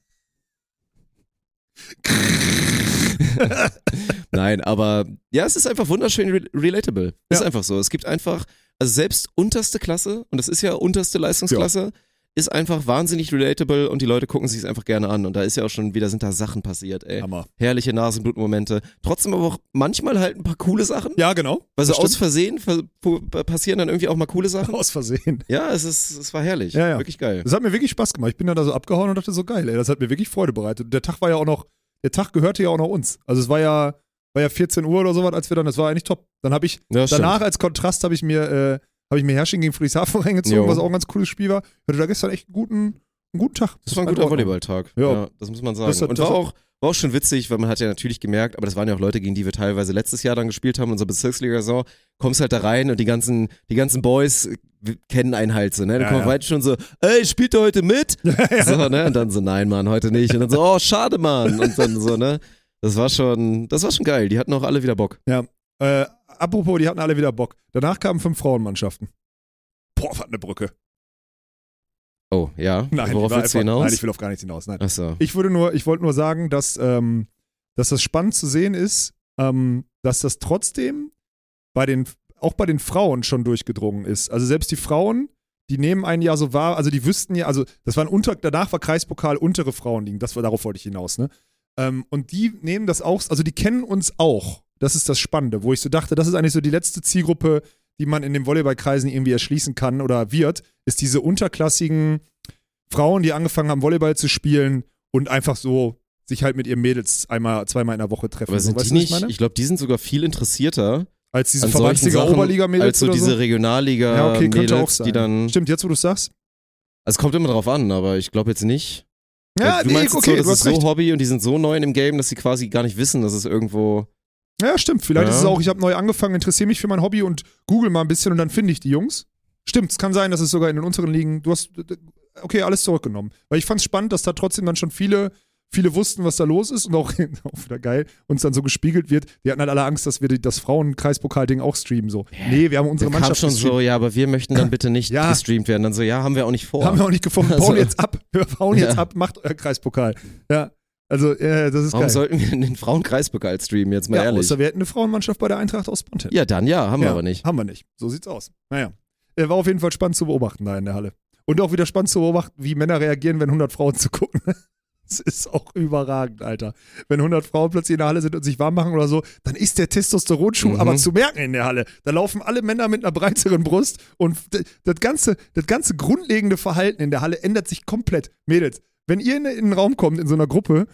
Nein, aber ja, es ist einfach wunderschön re relatable. Ist Ja. einfach so. Es gibt einfach, also selbst unterste Klasse, und das ist ja unterste Leistungsklasse, ist einfach wahnsinnig relatable und die Leute gucken sich es einfach gerne an. Und da ist ja auch schon wieder, sind da Sachen passiert, ey. Hammer. Herrliche Nasenblutmomente. Trotzdem aber auch manchmal halt ein paar coole Sachen. Ja, genau. Weil so aus stimmt. Versehen passieren dann irgendwie auch mal coole Sachen. aus Versehen. Ja, es ist, es war herrlich. Ja, ja. Wirklich geil. Das hat mir wirklich Spaß gemacht. Ich bin dann da so abgehauen und dachte so geil, ey, das hat mir wirklich Freude bereitet. Der Tag war ja auch noch, der Tag gehörte ja auch noch uns. Also es war ja, war ja 14 Uhr oder sowas, als wir dann, das war eigentlich top. Dann habe ich, Ja, stimmt. danach als Kontrast habe ich mir, äh, habe ich mir Herrsching gegen Friedrichshafen reingezogen, Jo. was auch ein ganz cooles Spiel war. Ich hatte da gestern echt einen guten, einen guten Tag. Das war ein in guter. Volleyballtag. Ja. Ja. das muss man sagen. Das hat- und das war auch, war auch schon witzig, weil man hat ja natürlich gemerkt, aber das waren ja auch Leute, gegen die wir teilweise letztes Jahr dann gespielt haben, unsere Bezirksliga-Saison. Kommst halt da rein und die ganzen, die ganzen Boys kennen einen halt so, ne? Dann Ja, kommt ja. weit schon so, ey, spielt ihr heute mit? So, ne? Und dann so, nein, Mann, heute nicht. Und dann so, oh, schade, Mann. Und dann so, ne? Das war schon, das war schon geil. Die hatten auch alle wieder Bock. Äh, apropos, die hatten alle wieder Bock. Danach kamen fünf Frauenmannschaften. Boah, was eine Brücke. Oh, ja. Nein, Worauf willst du hinaus? Nein, ich will auf gar nichts hinaus. Nein. Achso. Ich würde nur, ich wollte nur sagen, dass, ähm, dass das spannend zu sehen ist, ähm, dass das trotzdem bei den, auch bei den Frauen schon durchgedrungen ist. Also selbst die Frauen, die nehmen einen ja so wahr, also die wüssten ja, also das war ein unter, danach war Kreispokal untere Frauenligen, das war, darauf wollte ich hinaus, ne? Ähm, und die nehmen das auch, also die kennen uns auch. Das ist das Spannende, wo ich so dachte, das ist eigentlich so die letzte Zielgruppe, die man in den Volleyballkreisen irgendwie erschließen kann oder wird, ist diese unterklassigen Frauen, die angefangen haben, Volleyball zu spielen und einfach so sich halt mit ihren Mädels einmal, zweimal in der Woche treffen. Aber so, sind weißt die ich nicht, meine? ich glaube, die sind sogar viel interessierter Als diese an solchen Verbandsliga Sachen, Oberliga-Mädels als so oder diese so? Regionalliga Ja, okay, könnte Mädels, auch sein. die dann Stimmt, jetzt wo du es sagst. Also es kommt immer drauf an, aber ich glaube jetzt nicht. Ja, du meinst okay, so, das ist so recht. Hobby und die sind so neu in dem Game, dass sie quasi gar nicht wissen, dass es irgendwo. Ja, stimmt. Vielleicht Ja. ist es auch, ich habe neu angefangen, interessiere mich für mein Hobby und google mal ein bisschen und dann finde ich die Jungs. Stimmt, es kann sein, dass es sogar in den unteren Ligen, du hast, okay, alles zurückgenommen. Weil ich fand es spannend, dass da trotzdem dann schon viele, viele wussten, was da los ist und auch, auch wieder geil, uns dann so gespiegelt wird. Die hatten halt alle Angst, dass wir die, das Frauenkreispokal-Ding auch streamen. So, nee, wir haben unsere Da Mannschaft schon gestreamt. so, ja, aber wir möchten dann bitte nicht Ja. gestreamt werden. Dann so, ja, haben wir auch nicht vor. Haben wir auch nicht gefunden. Also- Bauen jetzt ab. Wir bauen jetzt Ja. ab, macht euer Kreispokal. Ja. Also, äh, das ist Warum geil. sollten wir den Frauenkreispokal streamen, jetzt mal ja, ehrlich? außer wir hätten eine Frauenmannschaft bei der Eintracht aus Spontan. Ja, dann ja, haben wir Ja, aber nicht. Haben wir nicht. So sieht's aus. Naja. Äh, War auf jeden Fall spannend zu beobachten da in der Halle. Und auch wieder spannend zu beobachten, wie Männer reagieren, wenn 100 Frauen zu gucken. Das ist auch überragend, Alter. Wenn 100 Frauen plötzlich in der Halle sind und sich warm machen oder so, dann ist der Testosteronschub Mhm. aber zu merken in der Halle. Da laufen alle Männer mit einer breiteren Brust und das ganze, das ganze grundlegende Verhalten in der Halle ändert sich komplett. Mädels, wenn ihr in, in einen Raum kommt, in so einer Gruppe,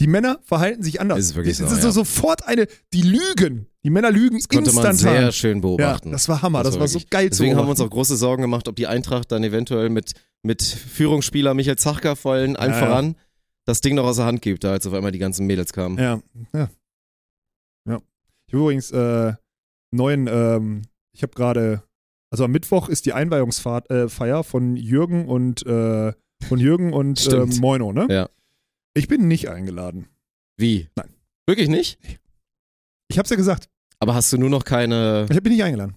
die Männer verhalten sich anders. Ist wirklich Es so, ist ja. sofort eine, die lügen. Die Männer lügen Das konnte man instantan. sehr schön beobachten. Ja, das war Hammer. Das, war, so wirklich- geil Deswegen zu haben wir uns auch große Sorgen gemacht, ob die Eintracht dann eventuell mit, mit Führungsspieler Michael Zachka vollen allen Ja, voran das Ding noch aus der Hand gibt, da als auf einmal die ganzen Mädels kamen. Ja, ja. Ja. Ich habe übrigens äh, neuen, ähm, ich habe gerade Also am Mittwoch ist die Einweihungsfeier äh, Feier von Jürgen und äh, von Jürgen und äh. Moino, ne? Ja. Ich bin nicht eingeladen. Wie? Nein. Wirklich nicht? Ich hab's ja gesagt. Aber hast du nur noch keine. Ich bin nicht eingeladen.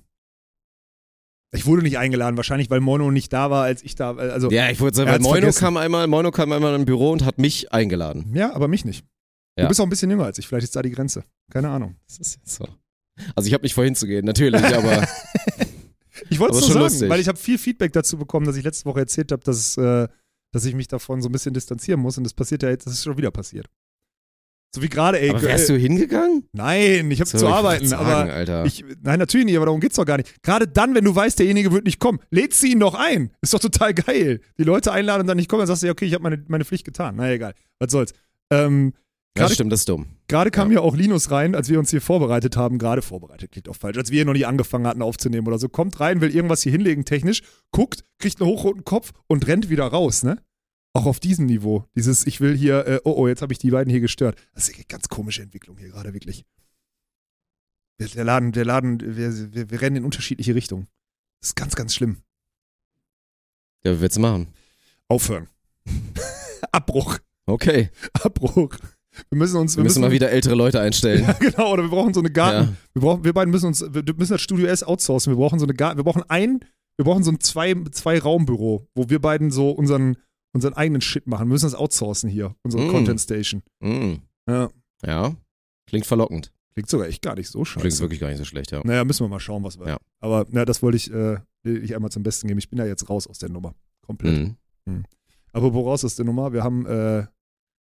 Ich wurde nicht eingeladen, wahrscheinlich, weil Mono nicht da war, als ich da war. Also, ja. Ja, ich wollte sagen, weil Moino vergessen. kam einmal, Moino kam einmal im Büro und hat mich eingeladen. aber mich nicht. Ja. Du bist auch ein bisschen jünger als ich. Vielleicht ist da die Grenze. Keine Ahnung. Das ist jetzt so. Also ich habe nicht vorhin zu gehen, natürlich, aber Ich wollte es nur sagen, lustig. weil ich habe viel Feedback dazu bekommen, dass ich letzte Woche erzählt habe, dass, äh, dass ich mich davon so ein bisschen distanzieren muss und das passiert ja jetzt, das ist schon wieder passiert. So wie gerade, ey. aber wärst du hingegangen? Nein, ich habe So, zu ich arbeiten, sagen, aber Alter. ich, nein, natürlich nicht, aber darum geht's doch gar nicht. Gerade dann, wenn du weißt, derjenige wird nicht kommen, lädst du ihn doch ein. Ist doch total geil. Die Leute einladen und dann nicht kommen, dann sagst du, ja, okay, ich habe meine, meine Pflicht getan. Na egal, was soll's. Ähm, gerade- stimmt, das ist dumm. Gerade kam ja. auch Linus rein, als wir uns hier vorbereitet haben, gerade vorbereitet, klingt auch falsch, als wir hier noch nicht angefangen hatten aufzunehmen oder so, kommt rein, will irgendwas hier hinlegen technisch, guckt, kriegt einen hochroten Kopf und rennt wieder raus, ne? Auch auf diesem Niveau. Dieses, ich will hier, äh, oh oh, jetzt habe ich die beiden hier gestört. Das ist eine ganz komische Entwicklung hier gerade, wirklich. Der, Laden, der Laden, wir, wir, wir rennen in unterschiedliche Richtungen. Das ist ganz, ganz schlimm. Ja, was willst du machen? Aufhören. Abbruch. Okay, Abbruch. Wir müssen uns, wir müssen mal wieder ältere Leute einstellen. Ja, genau, oder wir brauchen so eine Garten. Ja. Wir, brauchen, wir beiden müssen uns, wir müssen das Studio S outsourcen. Wir brauchen so eine Garten, wir brauchen ein, wir brauchen so ein zwei, zwei Raumbüro, wo wir beiden so unseren, unseren eigenen Shit machen. Wir müssen das outsourcen hier, unsere Mm. Content Station. Mm. Ja, Ja, klingt verlockend. klingt sogar echt gar nicht so Klingt scheiße. wirklich gar nicht so schlecht, ja. Naja, müssen wir mal schauen, was wir. Ja. Aber na, das wollte ich, äh, ich einmal zum Besten geben. Ich bin da jetzt raus aus der Nummer. Komplett. Mhm. Aber woraus aus der Nummer? Wir haben, äh,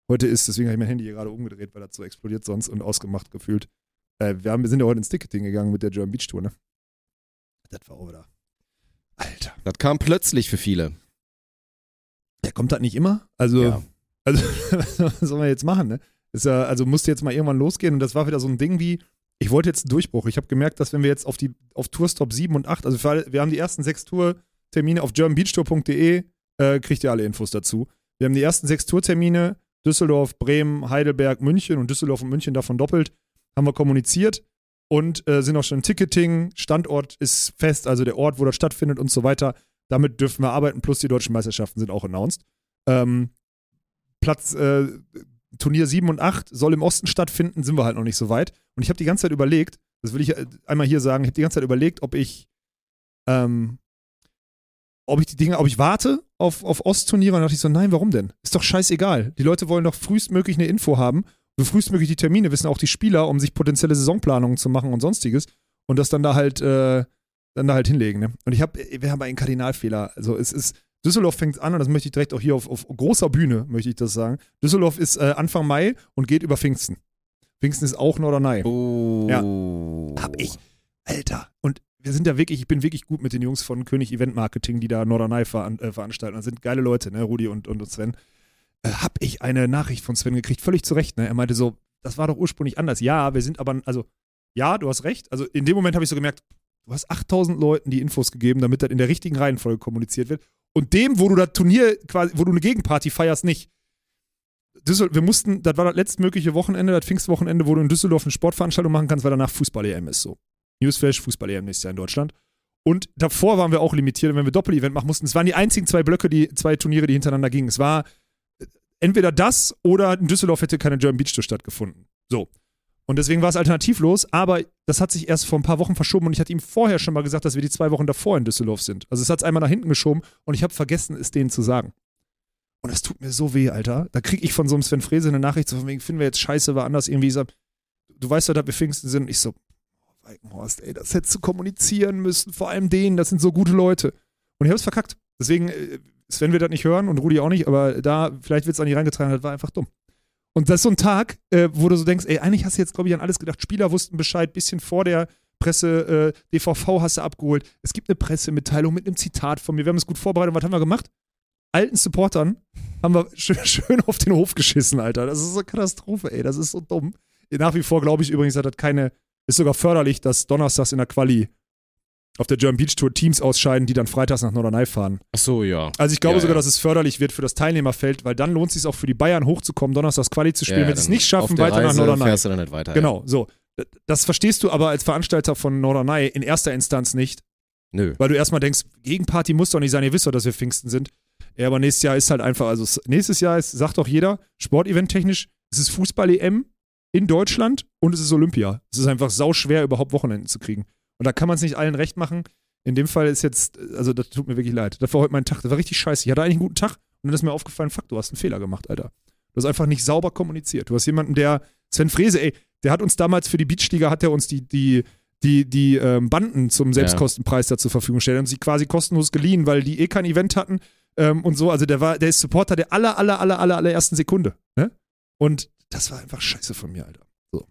heute ist, deswegen habe ich mein Handy hier gerade umgedreht, weil das so explodiert sonst und ausgemacht gefühlt. Äh, wir, haben, wir sind ja heute ins Ticketing gegangen mit der German Beach Tour, ne? Das war auch wieder. Alter. Das kam plötzlich für viele. Ja, kommt das nicht immer? Also, Ja. also was sollen wir jetzt machen, ne? Ist ja, also musste jetzt mal irgendwann losgehen und das war wieder so ein Ding wie, ich wollte jetzt einen Durchbruch. Ich habe gemerkt, dass wenn wir jetzt auf die auf Tourstop 7 und 8, also alle, wir haben die ersten sechs Tourtermine auf germanbeachtour.de, äh, kriegt ihr alle Infos dazu. Wir haben die ersten sechs Tourtermine, Düsseldorf, Bremen, Heidelberg, München und Düsseldorf und München davon doppelt, haben wir kommuniziert und äh, sind auch schon im Ticketing. Standort ist fest, also der Ort, wo das stattfindet und so weiter. Damit dürfen wir arbeiten, plus die deutschen Meisterschaften sind auch announced. Ähm, Platz, äh, Turnier 7 und 8 soll im Osten stattfinden, sind wir halt noch nicht so weit. Und ich habe die ganze Zeit überlegt, das will ich äh, einmal hier sagen, ich habe die ganze Zeit überlegt, ob ich, ähm, ob ich die Dinge, ob ich warte auf, auf Ostturniere und dachte ich so, nein, warum denn? Ist doch scheißegal. Die Leute wollen doch frühestmöglich eine Info haben, so frühestmöglich die Termine wissen auch die Spieler, um sich potenzielle Saisonplanungen zu machen und sonstiges und das dann da halt, äh, dann da halt hinlegen. Ne? Und ich habe, wir haben einen Kardinalfehler. Also es ist, Düsseldorf fängt an und das möchte ich direkt auch hier auf, auf großer Bühne, möchte ich das sagen. Düsseldorf ist äh, Anfang Mai und geht über Pfingsten. Pfingsten ist auch Norderney. Oh. Ja. Hab ich. Alter. Und wir sind da wirklich, ich bin wirklich gut mit den Jungs von König Event Marketing, die da Norderney veran äh, veranstalten. Das sind geile Leute, ne, Rudi und, und Sven. Äh, hab ich eine Nachricht von Sven gekriegt, völlig zu Recht, ne? Er meinte so, das war doch ursprünglich anders. Ja, wir sind aber, also, ja, du hast recht. Also in dem Moment habe ich so gemerkt, du hast 8000 Leuten die Infos gegeben, damit das in der richtigen Reihenfolge kommuniziert wird. Und dem, wo du das Turnier quasi, wo du eine Gegenparty feierst, nicht. Düssel wir mussten, das war das letztmögliche Wochenende, das Pfingstwochenende, wo du in Düsseldorf eine Sportveranstaltung machen kannst, weil danach Fußball-EM ist so. Newsflash, Fußball-EM nächstes Jahr in Deutschland. Und davor waren wir auch limitiert, wenn wir Doppel-Event machen mussten. Es waren die einzigen zwei Blöcke, die zwei Turniere, die hintereinander gingen. Es war äh, entweder das oder in Düsseldorf hätte keine German Beach Tour stattgefunden. So. Und deswegen war es alternativlos, aber das hat sich erst vor ein paar Wochen verschoben und ich hatte ihm vorher schon mal gesagt, dass wir die zwei Wochen davor in Düsseldorf sind. Also es hat es einmal nach hinten geschoben und ich habe vergessen, es denen zu sagen. Und das tut mir so weh, Alter. Da kriege ich von so einem Sven Frese eine Nachricht, so von wegen, finden wir jetzt scheiße, war anders irgendwie. So, du weißt ja, dass wir Pfingsten sind. Und ich so, Weikenhorst, ey, das hättest du kommunizieren müssen, vor allem denen, das sind so gute Leute. Und ich habe es verkackt. Deswegen, äh, Sven wird das nicht hören und Rudi auch nicht, aber da, vielleicht wird es an die reingetragen, das war einfach dumm. Und das ist so ein Tag, äh, wo du so denkst, ey, eigentlich hast du jetzt, glaube ich, an alles gedacht. Spieler wussten Bescheid, bisschen vor der Presse, äh, DVV hast du abgeholt. Es gibt eine Pressemitteilung mit einem Zitat von mir. Wir haben es gut vorbereitet. Was haben wir gemacht? Alten Supportern haben wir schön, schön auf den Hof geschissen, Alter. Das ist so eine Katastrophe, ey. Das ist so dumm. Nach wie vor glaube ich übrigens, dass das keine, ist sogar förderlich, dass donnerstags in der Quali auf der German Beach Tour Teams ausscheiden, die dann freitags nach Norderney fahren. Ach so, ja. Also ich glaube Ja, sogar, ja. dass es förderlich wird für das Teilnehmerfeld, weil dann lohnt es sich auch für die Bayern hochzukommen, donnerstags Quali zu spielen. ja, Wenn sie es nicht schaffen, weiter nach Reise Norderney. fährst du dann nicht weiter. Genau, so. Das verstehst du aber als Veranstalter von Norderney in erster Instanz nicht, Nö. Weil du erstmal denkst, Gegenparty muss doch nicht sein, ihr wisst doch, dass wir Pfingsten sind. Ja, aber nächstes Jahr ist halt einfach, also nächstes Jahr ist, sagt doch jeder, Sportevent technisch, es ist Fußball-EM in Deutschland und es ist Olympia. Es ist einfach sauschwer, überhaupt Wochenenden zu kriegen. Und da kann man es nicht allen recht machen. In dem Fall ist jetzt, also das tut mir wirklich leid. Das war heute mein Tag, das war richtig scheiße. Ich hatte eigentlich einen guten Tag und dann ist mir aufgefallen, fuck, du hast einen Fehler gemacht, Alter. Du hast einfach nicht sauber kommuniziert. Du hast jemanden, der, Sven Frese, ey, der hat uns damals für die Beachliga, hat er uns die, die, die, die ähm, Banden zum Selbstkostenpreis da zur Verfügung gestellt und sie quasi kostenlos geliehen, weil die eh kein Event hatten ähm, und so. Also der war, der ist Supporter der aller, aller, aller, aller, allerersten Sekunde. Ne? Und das war einfach scheiße von mir, Alter. So.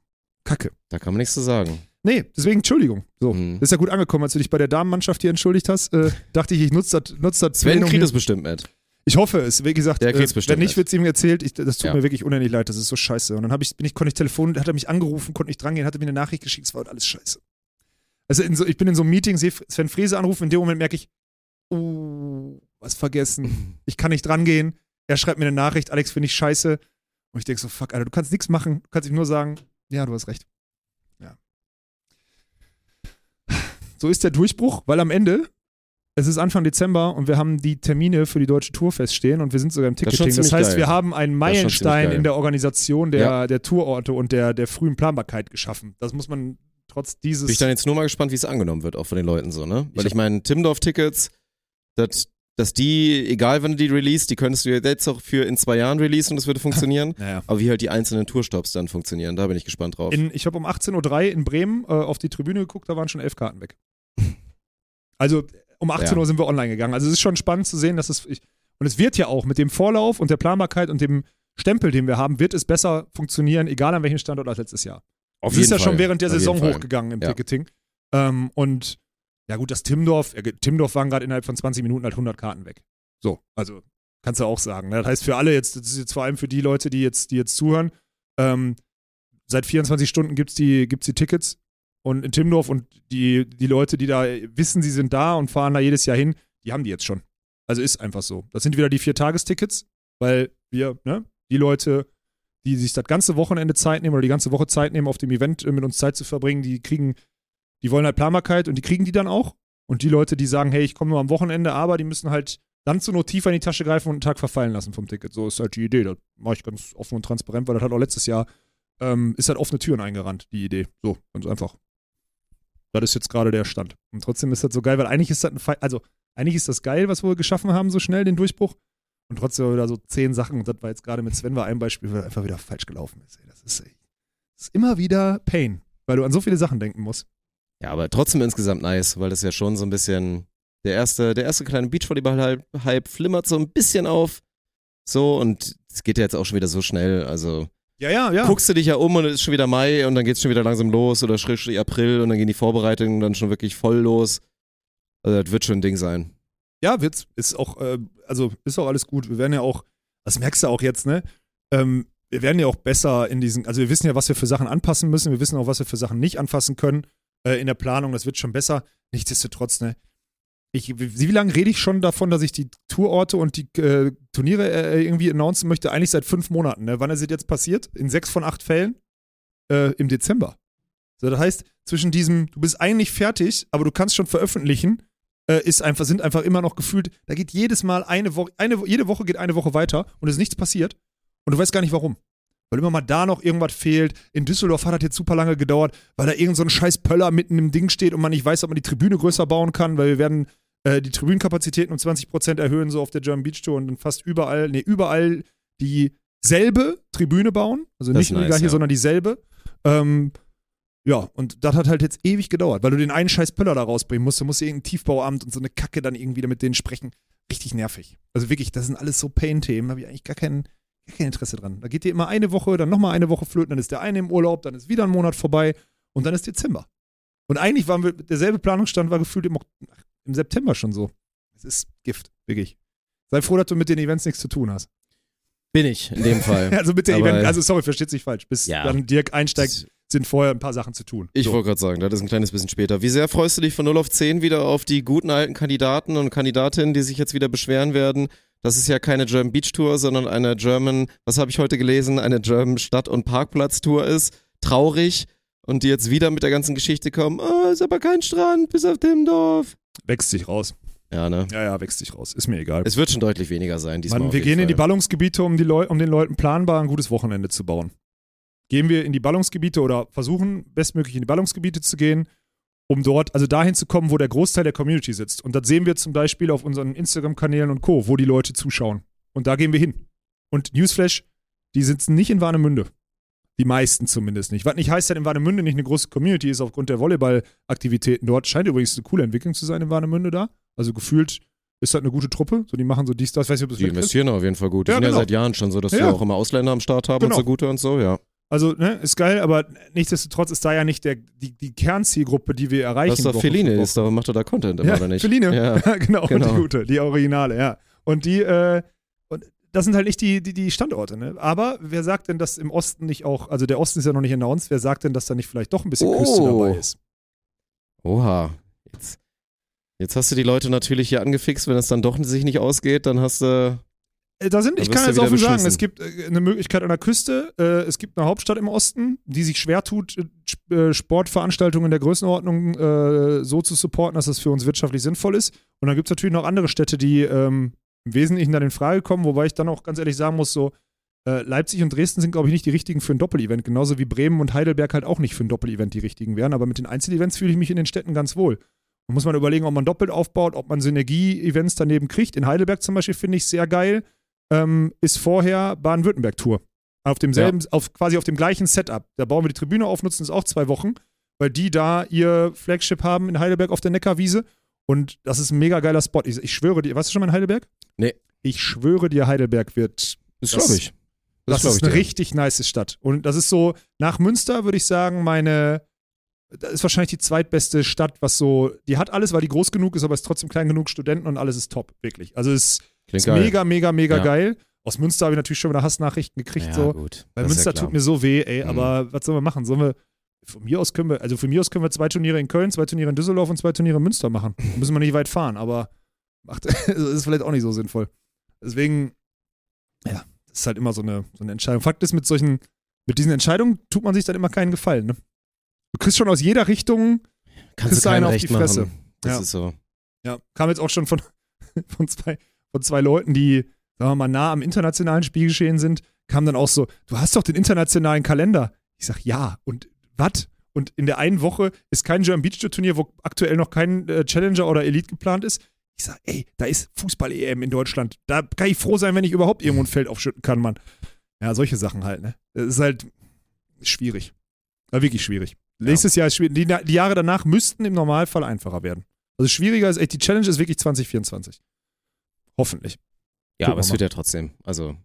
Kacke. Da kann man nichts zu sagen. Nee, deswegen Entschuldigung. So. Mhm. Ist ja gut angekommen, als du dich bei der Damenmannschaft hier entschuldigt hast. Äh, dachte ich, ich nutze das, nutze das Sven kriegt es bestimmt mit. Ich hoffe es. Wie gesagt, Der äh, bestimmt wenn nicht, wird es ihm erzählt. Ich, das tut Ja. mir wirklich unendlich leid. Das ist so scheiße. Und dann hab ich, bin ich, konnte ich telefonieren, hat er mich angerufen, konnte nicht drangehen, hatte mir eine Nachricht geschickt. Es war alles scheiße. Also so, ich bin in so einem Meeting, sehe Sven Frese anrufen. In dem Moment merke ich, oh, was vergessen. Ich kann nicht drangehen. Er schreibt mir eine Nachricht, Alex, finde ich scheiße. Und ich denke so, fuck, Alter, du kannst nichts machen. Du kannst ihm nur sagen, ja, du hast recht. Ja. So ist der Durchbruch, weil am Ende, es ist Anfang Dezember und wir haben die Termine für die deutsche Tour feststehen und wir sind sogar im Ticketing. Das, ziemlich heißt, geil. wir haben einen Das Meilenstein in der Organisation der, Ja. der Tourorte und der, der frühen Planbarkeit geschaffen. Das muss man trotz dieses. Bin ich dann jetzt nur mal gespannt, wie es angenommen wird, auch von den Leuten so, ne? Weil Ich- ich meine, Timdorf-Tickets, dass, dass die, egal wann du die release, die könntest du jetzt auch für in zwei Jahren releasen und es würde funktionieren. naja. Aber wie halt die einzelnen Tourstops dann funktionieren, da bin ich gespannt drauf. In, ich habe um 18.03 Uhr in Bremen äh, auf die Tribüne geguckt, da waren schon elf Karten weg. Also um 18 Ja. Uhr sind wir online gegangen. Also es ist schon spannend zu sehen, dass es. Ich, und es wird ja auch mit dem Vorlauf und der Planbarkeit und dem Stempel, den wir haben, wird es besser funktionieren, egal an welchem Standort als letztes Jahr. Auf Es ist ja jeden schon Fall. während der Auf Saison Fall. hochgegangen im Ja. Ticketing. Ähm, und ja gut, das Timdorf, Timdorf waren gerade innerhalb von 20 Minuten halt 100 Karten weg. So, also kannst du auch sagen. Ne? Das heißt für alle jetzt, das ist jetzt vor allem für die Leute, die jetzt, die jetzt zuhören, ähm, seit 24 Stunden gibt's die, gibt's die Tickets und in Timdorf und die, die Leute, die da wissen, sie sind da und fahren da jedes Jahr hin, die haben die jetzt schon. Also ist einfach so. Das sind wieder die Vier-Tagestickets, weil wir, ne, die Leute, die sich das ganze Wochenende Zeit nehmen oder die ganze Woche Zeit nehmen, auf dem Event äh, mit uns Zeit zu verbringen, die kriegen, die wollen halt Planbarkeit und die kriegen die dann auch. Und die Leute, die sagen, hey, ich komme nur am Wochenende, aber die müssen halt dann zur Not tiefer in die Tasche greifen und einen Tag verfallen lassen vom Ticket. So ist halt die Idee. Das mache ich ganz offen und transparent, weil das hat auch letztes Jahr, ähm, ist halt offene Türen eingerannt, die Idee. So, ganz einfach. Das ist jetzt gerade der Stand. Und trotzdem ist das so geil, weil eigentlich ist das ein Fe also eigentlich ist das geil, was wir geschaffen haben, so schnell, den Durchbruch. Und trotzdem wieder so zehn Sachen. Und das war jetzt gerade mit Sven war ein Beispiel, weil einfach wieder falsch gelaufen ist. Das ist, das ist immer wieder Pain, weil du an so viele Sachen denken musst. Ja, aber trotzdem insgesamt nice, weil das ja schon so ein bisschen der erste, der erste kleine Beachvolleyball-Hype flimmert so ein bisschen auf. So, und es geht ja jetzt auch schon wieder so schnell. Also Ja, ja, ja. guckst du dich ja um und es ist schon wieder Mai und dann geht's schon wieder langsam los oder schrägstrich April und dann gehen die Vorbereitungen dann schon wirklich voll los. Also das wird schon ein Ding sein. Ja, wird's. Ist auch, äh, also ist auch alles gut. Wir werden ja auch, das merkst du auch jetzt, ne? Ähm, wir werden ja auch besser in diesen, also wir wissen ja, was wir für Sachen anpassen müssen. Wir wissen auch, was wir für Sachen nicht anfassen können äh, in der Planung. Das wird schon besser. Nichtsdestotrotz, ne? Ich, wie, wie lange rede ich schon davon, dass ich die Tourorte und die äh, Turniere äh, irgendwie announcen möchte? Eigentlich seit fünf Monaten. Ne? Wann ist es jetzt passiert? In sechs von acht Fällen? Äh, Im Dezember. So, das heißt, zwischen diesem, du bist eigentlich fertig, aber du kannst schon veröffentlichen, äh, ist einfach, sind einfach immer noch gefühlt, da geht jedes Mal eine Woche, eine, jede Woche geht eine Woche weiter und es ist nichts passiert und du weißt gar nicht warum. Weil immer mal da noch irgendwas fehlt. In Düsseldorf hat das jetzt super lange gedauert, weil da irgend so ein scheiß Pöller mitten im Ding steht und man nicht weiß, ob man die Tribüne größer bauen kann, weil wir werden äh, die Tribünenkapazitäten um 20% erhöhen, so auf der German Beach Tour und dann fast überall, nee, überall dieselbe Tribüne bauen. Also Das nicht nur die nice, gleiche, ja. sondern dieselbe. Ähm, ja, und das hat halt jetzt ewig gedauert, weil du den einen scheiß Pöller da rausbringen musst. Du musst irgendein Tiefbauamt und so eine Kacke dann irgendwie mit denen sprechen. Richtig nervig. Also wirklich, das sind alles so Pain-Themen. Da habe ich eigentlich gar kein, gar kein Interesse dran. Da geht dir immer eine Woche, dann nochmal eine Woche flöten, dann ist der eine im Urlaub, dann ist wieder ein Monat vorbei und dann ist Dezember. Und eigentlich waren wir, derselbe Planungsstand war gefühlt im, im September schon so. Es ist Gift, wirklich. Sei froh, dass du mit den Events nichts zu tun hast. Bin ich in dem Fall. Also mit der Aber- Event, also sorry, versteht sich falsch. Bis Ja. dann Dirk einsteigt, sind vorher ein paar Sachen zu tun. Ich so. wollte gerade sagen, das ist ein kleines bisschen später. Wie sehr freust du dich von 0 auf 10 wieder auf die guten alten Kandidaten und Kandidatinnen, die sich jetzt wieder beschweren werden? Das ist ja keine German Beach Tour, sondern eine German, was habe ich heute gelesen, eine German Stadt- und Parkplatz Tour ist. Traurig. und die jetzt wieder mit der ganzen Geschichte kommen, oh, ist aber kein Strand, bis auf dem Dorf. Wächst sich raus. Ja, ne? Ja, ja, wächst sich raus. Ist mir egal. Es wird schon deutlich weniger sein diesmal. Mann, wir gehen in die Fall. Ballungsgebiete, um, die Leu um den Leuten planbar ein gutes Wochenende zu bauen. Gehen wir in die Ballungsgebiete oder versuchen bestmöglich in die Ballungsgebiete zu gehen, um dort, also dahin zu kommen, wo der Großteil der Community sitzt. Und das sehen wir zum Beispiel auf unseren Instagram-Kanälen und Co., wo die Leute zuschauen. Und da gehen wir hin. Und Newsflash, die sitzen nicht in Warnemünde. Die meisten zumindest nicht. Was nicht heißt, dass in Warnemünde nicht eine große Community ist aufgrund der Volleyball-Aktivitäten dort. Scheint übrigens eine coole Entwicklung zu sein in Warnemünde da. Also gefühlt ist das eine gute Truppe. So, die machen so dies, das. Weiß nicht, ob das Die ist. investieren auf jeden Fall gut. Die Ja, sind ja genau. seit Jahren schon so, dass Ja. wir auch immer Ausländer am Start haben Genau. und so gute und so, ja. Also, ne, ist geil, aber nichtsdestotrotz ist da ja nicht der, die, die Kernzielgruppe, die wir erreichen. Was doch Woche Feline ist, da macht er da Content immer, ja, oder nicht? Feline. Ja. genau, genau. die gute, die Originale, ja. Und die, äh, und das sind halt nicht die, die, die Standorte, ne? Aber wer sagt denn, dass im Osten nicht auch, also der Osten ist ja noch nicht announced, wer sagt denn, dass da nicht vielleicht doch ein bisschen Küste Oh. dabei ist? Oha. Jetzt, jetzt hast du die Leute natürlich hier angefixt, wenn es dann doch sich nicht ausgeht, dann hast du. Äh, Da sind, ich kann jetzt offen sagen, beschissen. es gibt äh, eine Möglichkeit an der Küste, äh, es gibt eine Hauptstadt im Osten, die sich schwer tut, Sp- Sportveranstaltungen in der Größenordnung so zu supporten, dass das für uns wirtschaftlich sinnvoll ist. Und dann gibt es natürlich noch andere Städte, die ähm, im Wesentlichen dann in Frage kommen, wobei ich dann auch ganz ehrlich sagen muss, so Leipzig und Dresden sind, glaube ich, nicht die richtigen für ein Doppelevent, genauso wie Bremen und Heidelberg halt auch nicht für ein Doppelevent die richtigen wären. Aber mit den Einzelevents fühle ich mich in den Städten ganz wohl. Da muss man überlegen, ob man doppelt aufbaut, ob man Synergie-Events daneben kriegt. In Heidelberg zum Beispiel finde ich sehr geil ähm, ist vorher Baden-Württemberg-Tour. Auf demselben, auf, quasi auf dem gleichen Setup. Da bauen wir die Tribüne auf, nutzen es auch zwei Wochen, weil die da ihr Flagship haben in Heidelberg auf der Neckarwiese. Und das ist ein mega geiler Spot. Ich, ich schwöre dir, warst du schon mal in Heidelberg? Nee. Ich schwöre dir, Heidelberg wird. Das Das- glaube ich. Das, glaub ist ich eine dir. richtig nice Stadt. Und das ist so, nach Münster würde ich sagen, meine. Das ist wahrscheinlich die zweitbeste Stadt, was so. Die hat alles, weil die groß genug ist, aber ist trotzdem klein genug, Studenten und alles ist top, wirklich. Also es ist geil. mega, mega, mega Ja. geil. Aus Münster habe ich natürlich schon wieder Hassnachrichten gekriegt. ja, so. gut. Weil Das Münster ja tut mir so weh, ey. Mhm. Aber was sollen wir machen? Sollen wir. Von mir aus können wir, also von mir aus können wir zwei Turniere in Köln, zwei Turniere in Düsseldorf und zwei Turniere in Münster machen. Da müssen wir nicht weit fahren, aber macht, das ist vielleicht auch nicht so sinnvoll. Deswegen, ja, das ist halt immer so eine, so eine Entscheidung. Fakt ist, mit solchen, mit diesen Entscheidungen tut man sich dann immer keinen Gefallen, ne? Du kriegst schon aus jeder Richtung, Kannst kriegst du einen auf recht die Fresse. machen. Das Ja. ist so. Ja, kam jetzt auch schon von, von, zwei, von zwei Leuten, die, sagen wir mal, nah am internationalen Spielgeschehen sind, kam dann auch so, du hast doch den internationalen Kalender. Ich sag, ja, und was? Und in der einen Woche ist kein German Beach Tour Turnier, wo aktuell noch kein äh, Challenger oder Elite geplant ist. Ich sag, ey, da ist Fußball-EM in Deutschland. Da kann ich froh sein, wenn ich überhaupt irgendwo ein Feld aufschütten kann, Mann. Ja, solche Sachen halt, ne? Das ist halt schwierig. Ja, wirklich schwierig. Nächstes Jahr ist schwierig. Die, die Jahre danach müssten im Normalfall einfacher werden. Also schwieriger ist echt, die Challenge ist wirklich 2024. Hoffentlich. Ja, Gucken aber es wir wird ja trotzdem. Also,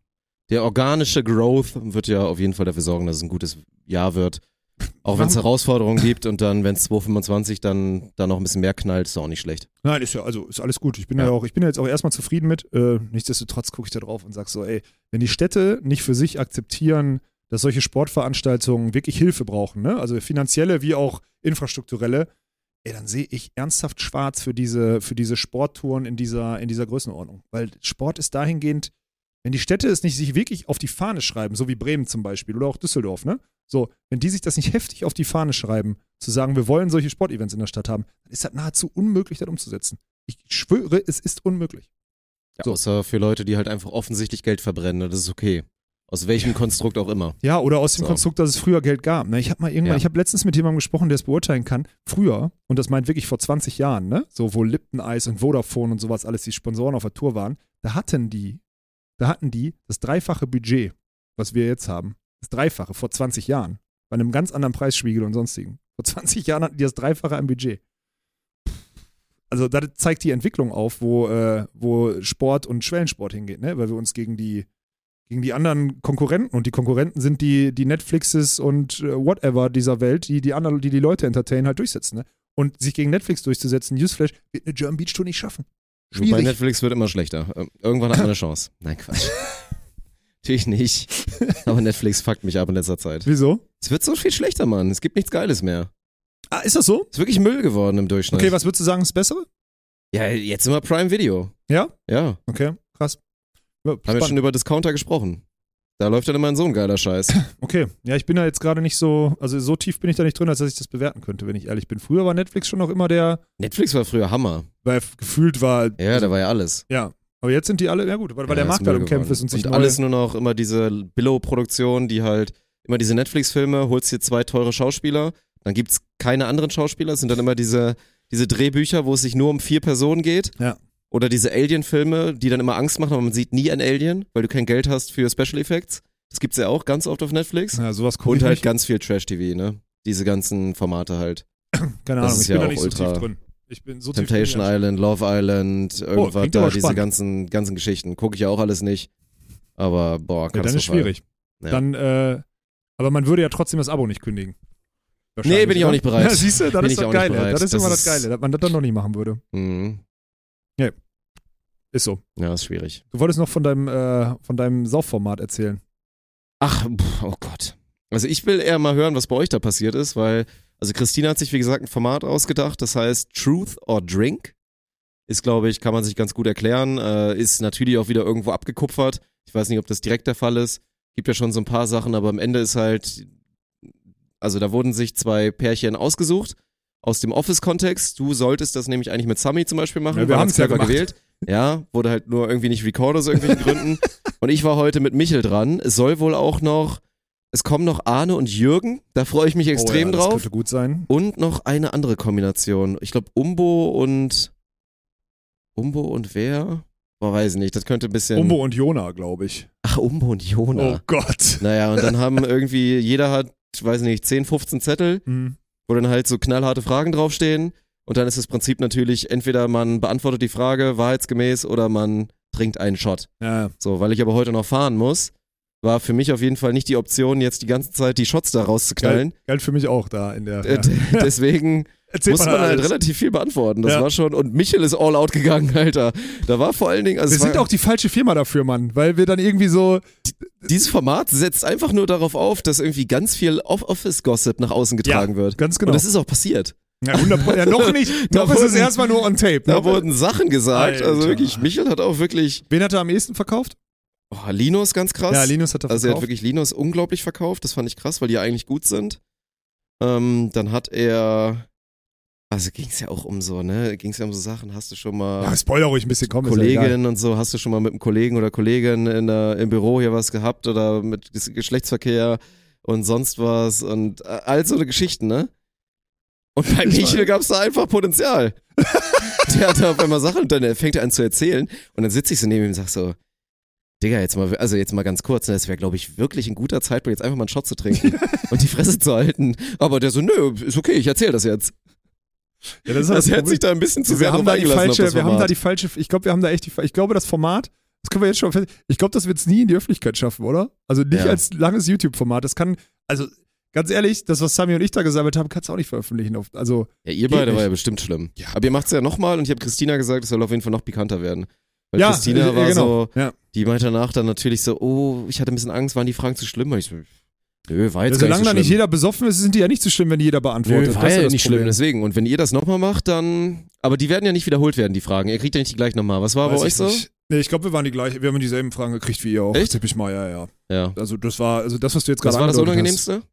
der organische Growth wird ja auf jeden Fall dafür sorgen, dass es ein gutes Jahr wird. Auch wenn es Herausforderungen gibt und dann, wenn es 2025 dann, dann noch ein bisschen mehr knallt, ist auch nicht schlecht. Nein, ist ja, also ist alles gut. Ich bin ja, Ja. auch, ich bin ja jetzt auch erstmal zufrieden mit. Äh, nichtsdestotrotz gucke ich da drauf und sag so, ey, wenn die Städte nicht für sich akzeptieren, dass solche Sportveranstaltungen wirklich Hilfe brauchen, ne? Also finanzielle wie auch infrastrukturelle, ey, dann sehe ich ernsthaft schwarz für diese, für diese Sporttouren in dieser, in dieser Größenordnung. Weil Sport ist dahingehend, wenn die Städte es nicht sich wirklich auf die Fahne schreiben, so wie Bremen zum Beispiel oder auch Düsseldorf, ne? So, wenn die sich das nicht heftig auf die Fahne schreiben, zu sagen, wir wollen solche Sportevents in der Stadt haben, dann ist das nahezu unmöglich, das umzusetzen. Ich schwöre, es ist unmöglich. Ja, So. Außer für Leute, die halt einfach offensichtlich Geld verbrennen, das ist okay. Aus welchem Konstrukt auch immer. Ja, oder aus dem So. Konstrukt, dass es früher Geld gab. Ne? Ich habe mal irgendwann, Ja. ich habe letztens mit jemandem gesprochen, der es beurteilen kann. Früher, und das meint wirklich vor 20 Jahren, ne? so wo Lipton Eis und Vodafone und sowas alles die Sponsoren auf der Tour waren, da hatten die, da hatten die das dreifache Budget, was wir jetzt haben. Das Dreifache vor 20 Jahren. Bei einem ganz anderen Preisspiegel und sonstigen. Vor 20 Jahren hatten die das Dreifache am Budget. Also das zeigt die Entwicklung auf, wo, äh, wo Sport und Schwellensport hingeht, ne? Weil wir uns gegen die, gegen die anderen Konkurrenten und die Konkurrenten sind die, die Netflixes und äh, whatever dieser Welt, die die anderen, die die Leute entertainen, halt durchsetzen. Ne? Und sich gegen Netflix durchzusetzen, Newsflash, wird eine German Beach Tour nicht schaffen. Wobei Schwierig. Netflix wird immer schlechter. Ähm, Irgendwann hat man eine Chance. Nein, Quatsch. Natürlich nicht. Aber Netflix fuckt mich ab in letzter Zeit. Wieso? Es wird so viel schlechter, Mann. Es gibt nichts Geiles mehr. Ah, ist das so? Es ist wirklich Müll geworden im Durchschnitt. Okay, was würdest du sagen, ist bessere? Ja, jetzt immer Prime Video. Ja? Ja. Okay, krass. Ja, Haben wir schon über Discounter gesprochen. Da läuft dann immer so ein geiler Scheiß. Okay, ja, ich bin da jetzt gerade nicht so, also so tief bin ich da nicht drin, als dass ich das bewerten könnte, wenn ich ehrlich bin. Früher war Netflix schon noch immer der, Netflix war früher Hammer. weil gefühlt war, Ja, da war ja alles. ja. Aber jetzt sind die alle, ja gut, weil, weil der Ja, Markt ist halt geworden. ist und sich und alles nur noch immer diese Billow-Produktionen, die halt immer diese Netflix-Filme, holst dir zwei teure Schauspieler, dann gibt's keine anderen Schauspieler, es sind dann immer diese, diese Drehbücher, wo es sich nur um vier Personen geht. Ja. Oder diese Alien-Filme, die dann immer Angst machen, aber man sieht nie ein Alien, weil du kein Geld hast für Special Effects. Das gibt's ja auch ganz oft auf Netflix. ja, sowas gucke Und halt nicht. ganz viel Trash-TV, ne? Diese ganzen Formate halt. Keine das Ahnung, ist ich bin ja da auch nicht so ultra- tief drin. Ich bin so Temptation. Island, Love Island, irgendwas klingt da, diese ganzen, ganzen Geschichten. Gucke ich ja auch alles nicht. Aber boah, Ja, dann ist schwierig. Ja. Dann, äh, aber man würde ja trotzdem das Abo nicht kündigen. Nee, bin ich auch nicht bereit. Ja, siehst du, das Bin ist das nicht Geile. bereit. Das ist Das immer das Geile, dass man das dann noch nicht machen würde. Mhm. Ist so. Ja, ist schwierig. Du wolltest noch von deinem, äh, von deinem Saufformat erzählen. Ach, oh Gott. Also ich will eher mal hören, was bei euch da passiert ist, weil, also Christina hat sich, wie gesagt, ein Format ausgedacht, das heißt Truth or Drink. Ist, glaube ich, kann man sich ganz gut erklären, äh, ist natürlich auch wieder irgendwo abgekupfert. Ich weiß nicht, ob das direkt der Fall ist. Gibt ja schon so ein paar Sachen, aber am Ende ist halt, also da wurden sich zwei Pärchen ausgesucht aus dem Office-Kontext. Du solltest das nämlich eigentlich mit Sami zum Beispiel machen. Ja, wir er haben's ja gemacht. gewählt. Ja, wurde halt nur irgendwie nicht recorded aus irgendwelchen Gründen. Und ich war heute mit Michel dran. Es soll wohl auch noch, es kommen noch Arne und Jürgen. Da freue ich mich extrem oh, ja, Das drauf. könnte gut sein. Und noch eine andere Kombination. Ich glaube, Umbo und. Umbo und wer? Boah, weiß ich nicht. Das könnte ein bisschen. Umbo und Jona, glaube ich. Ach, Umbo und Jona. Oh Gott. Naja, und dann haben irgendwie, jeder hat, weiß nicht, 10, 15 Zettel, Hm. wo dann halt so knallharte Fragen draufstehen. Und dann ist das Prinzip natürlich, entweder man beantwortet die Frage wahrheitsgemäß oder man trinkt einen Shot. Ja, So, weil ich aber heute noch fahren muss, war für mich auf jeden Fall nicht die Option, jetzt die ganze Zeit die Shots da rauszuknallen. galt für mich auch da in der. Äh, Ja. Deswegen Erzählt muss man halt alles. relativ viel beantworten. Das Ja. war schon, und Michel ist all out gegangen, Alter. Da war vor allen Dingen, also Wir sind auch die falsche Firma dafür, Mann, weil wir dann irgendwie so. dieses Format setzt einfach nur darauf auf, dass irgendwie ganz viel Off- Office-Gossip nach außen getragen wird. Ganz genau. Und das ist auch passiert. Ja, 100 ja, noch nicht. Da noch ist es erstmal nur on tape. Da Noch- wurden Sachen gesagt. Also Alter. wirklich, Michel hat auch wirklich, Wen hat er am ehesten verkauft? oh, Linus ganz krass. Ja, Linus hat er Also er hat verkauft. wirklich Linus unglaublich verkauft, das fand ich krass, weil die ja eigentlich gut sind. Ähm, dann hat er, also ging es ja auch um so, ne, ging es ja um so Sachen, hast du schon mal ja, Spoiler ruhig ein bisschen kommen. ist ja und so, hast du schon mal mit einem Kollegen oder Kollegin in der, im Büro hier was gehabt oder mit Ges- Geschlechtsverkehr und sonst was und äh, all so eine Geschichten, ne? Und bei Ich Michel gab es da einfach Potenzial. Der hat da auf einmal Sachen und dann fängt er an zu erzählen und dann sitze ich so neben ihm und sag so, Digga, jetzt mal, also jetzt mal ganz kurz, ne, das wäre, glaube ich, wirklich ein guter Zeitpunkt, jetzt einfach mal einen Shot zu trinken und die Fresse zu halten. Aber der so, nö, ist okay, ich erzähle das jetzt. Ja, das Das hat sich da ein bisschen zu wir sehr haben da die falsche, wir haben da die falsche, ich glaube, wir haben da echt die, ich glaube, das Format, das können wir jetzt schon, fest- ich glaube, das wird es nie in die Öffentlichkeit schaffen, oder? Also nicht Ja. als langes YouTube-Format. Das kann, also ganz ehrlich, das, was Sami und ich da gesammelt haben, kannst du auch nicht veröffentlichen. Also Ja, ihr beide war nicht. ja bestimmt schlimm. Ja. Aber ihr macht's ja nochmal und ich habe Christina gesagt, es soll auf jeden Fall noch pikanter werden. Weil ja, Christina äh, war genau. so, Ja. die meinte danach dann natürlich so, oh, ich hatte ein bisschen Angst, waren die Fragen zu schlimm? Ich so, nö, war Ja, jetzt solange gar da nicht schlimm. jeder besoffen ist, sind die ja nicht so schlimm, wenn die jeder beantwortet. Nö, war Das ist ja das nicht schlimm, Problem. deswegen. Und wenn ihr das nochmal macht, dann, aber die werden ja nicht wiederholt werden, die Fragen. Ihr kriegt ja nicht die gleich nochmal. Was war Weiß bei euch so? nicht. Nee, ich glaube, wir waren die gleichen, wir haben dieselben Fragen gekriegt wie ihr auch. Echt? Tipp ich mal, ja, ja. Ja. Also das war, also das, was du jetzt Was gerade war das Unangenehmste? Hast.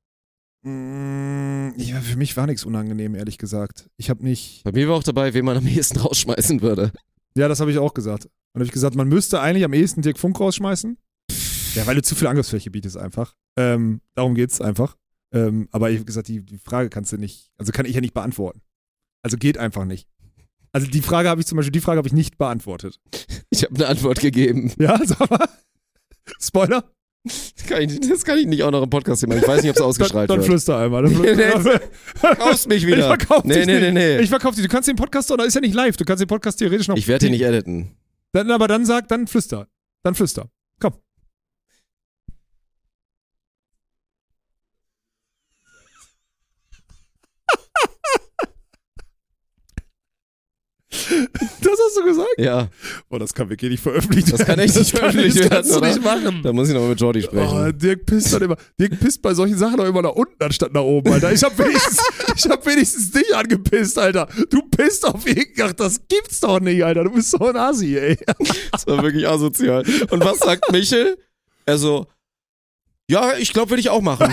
Mm, Ja, für mich war nichts unangenehm, ehrlich gesagt. Ich habe nicht. Bei mir war auch dabei, wen man am ehesten rausschmeißen würde. Ja, das habe ich auch gesagt. Und habe ich gesagt, man müsste eigentlich am ehesten Dirk Funk rausschmeißen. Ja, weil du zu viel Angriffsfläche bietest einfach. Ähm, darum geht's einfach. Ähm, aber ich habe gesagt, die, die Frage kannst du nicht, also kann ich ja nicht beantworten. Also geht einfach nicht. Also die Frage habe ich zum Beispiel, die Frage habe ich nicht beantwortet. Ich habe eine Antwort gegeben. Ja, sag mal. Spoiler? Das kann, ich, das kann ich nicht auch noch im Podcast machen. Ich weiß nicht, ob es Dann, ausgestrahlt dann wird. flüster einmal. Dann flüster. Verkaufst mich Ich wieder. verkauf nee, dich nee, nee, nee. Ich verkaufe dich. Du kannst den Podcast, oder ist ja nicht live, du kannst den Podcast theoretisch noch. Ich werde ihn nicht editen. Dann, aber dann sag, dann flüster. Dann flüster. Komm. Das hast du gesagt? Ja, Oh, das kann wirklich nicht veröffentlicht Das kann echt nicht veröffentlicht Das kannst du werden, nicht machen. da muss ich nochmal mit Jordi Oh, sprechen. Dirk pisst dann immer. Dirk pisst bei solchen Sachen auch immer nach unten anstatt nach oben, Alter. Ich hab wenigstens, ich hab wenigstens dich angepisst, Alter. Du pisst auf jeden Ach, das gibt's doch nicht, Alter. Du bist so ein Asi, ey. Das war wirklich asozial. Und was sagt Michel? Er so, Ja, ich glaube, würde ich auch machen.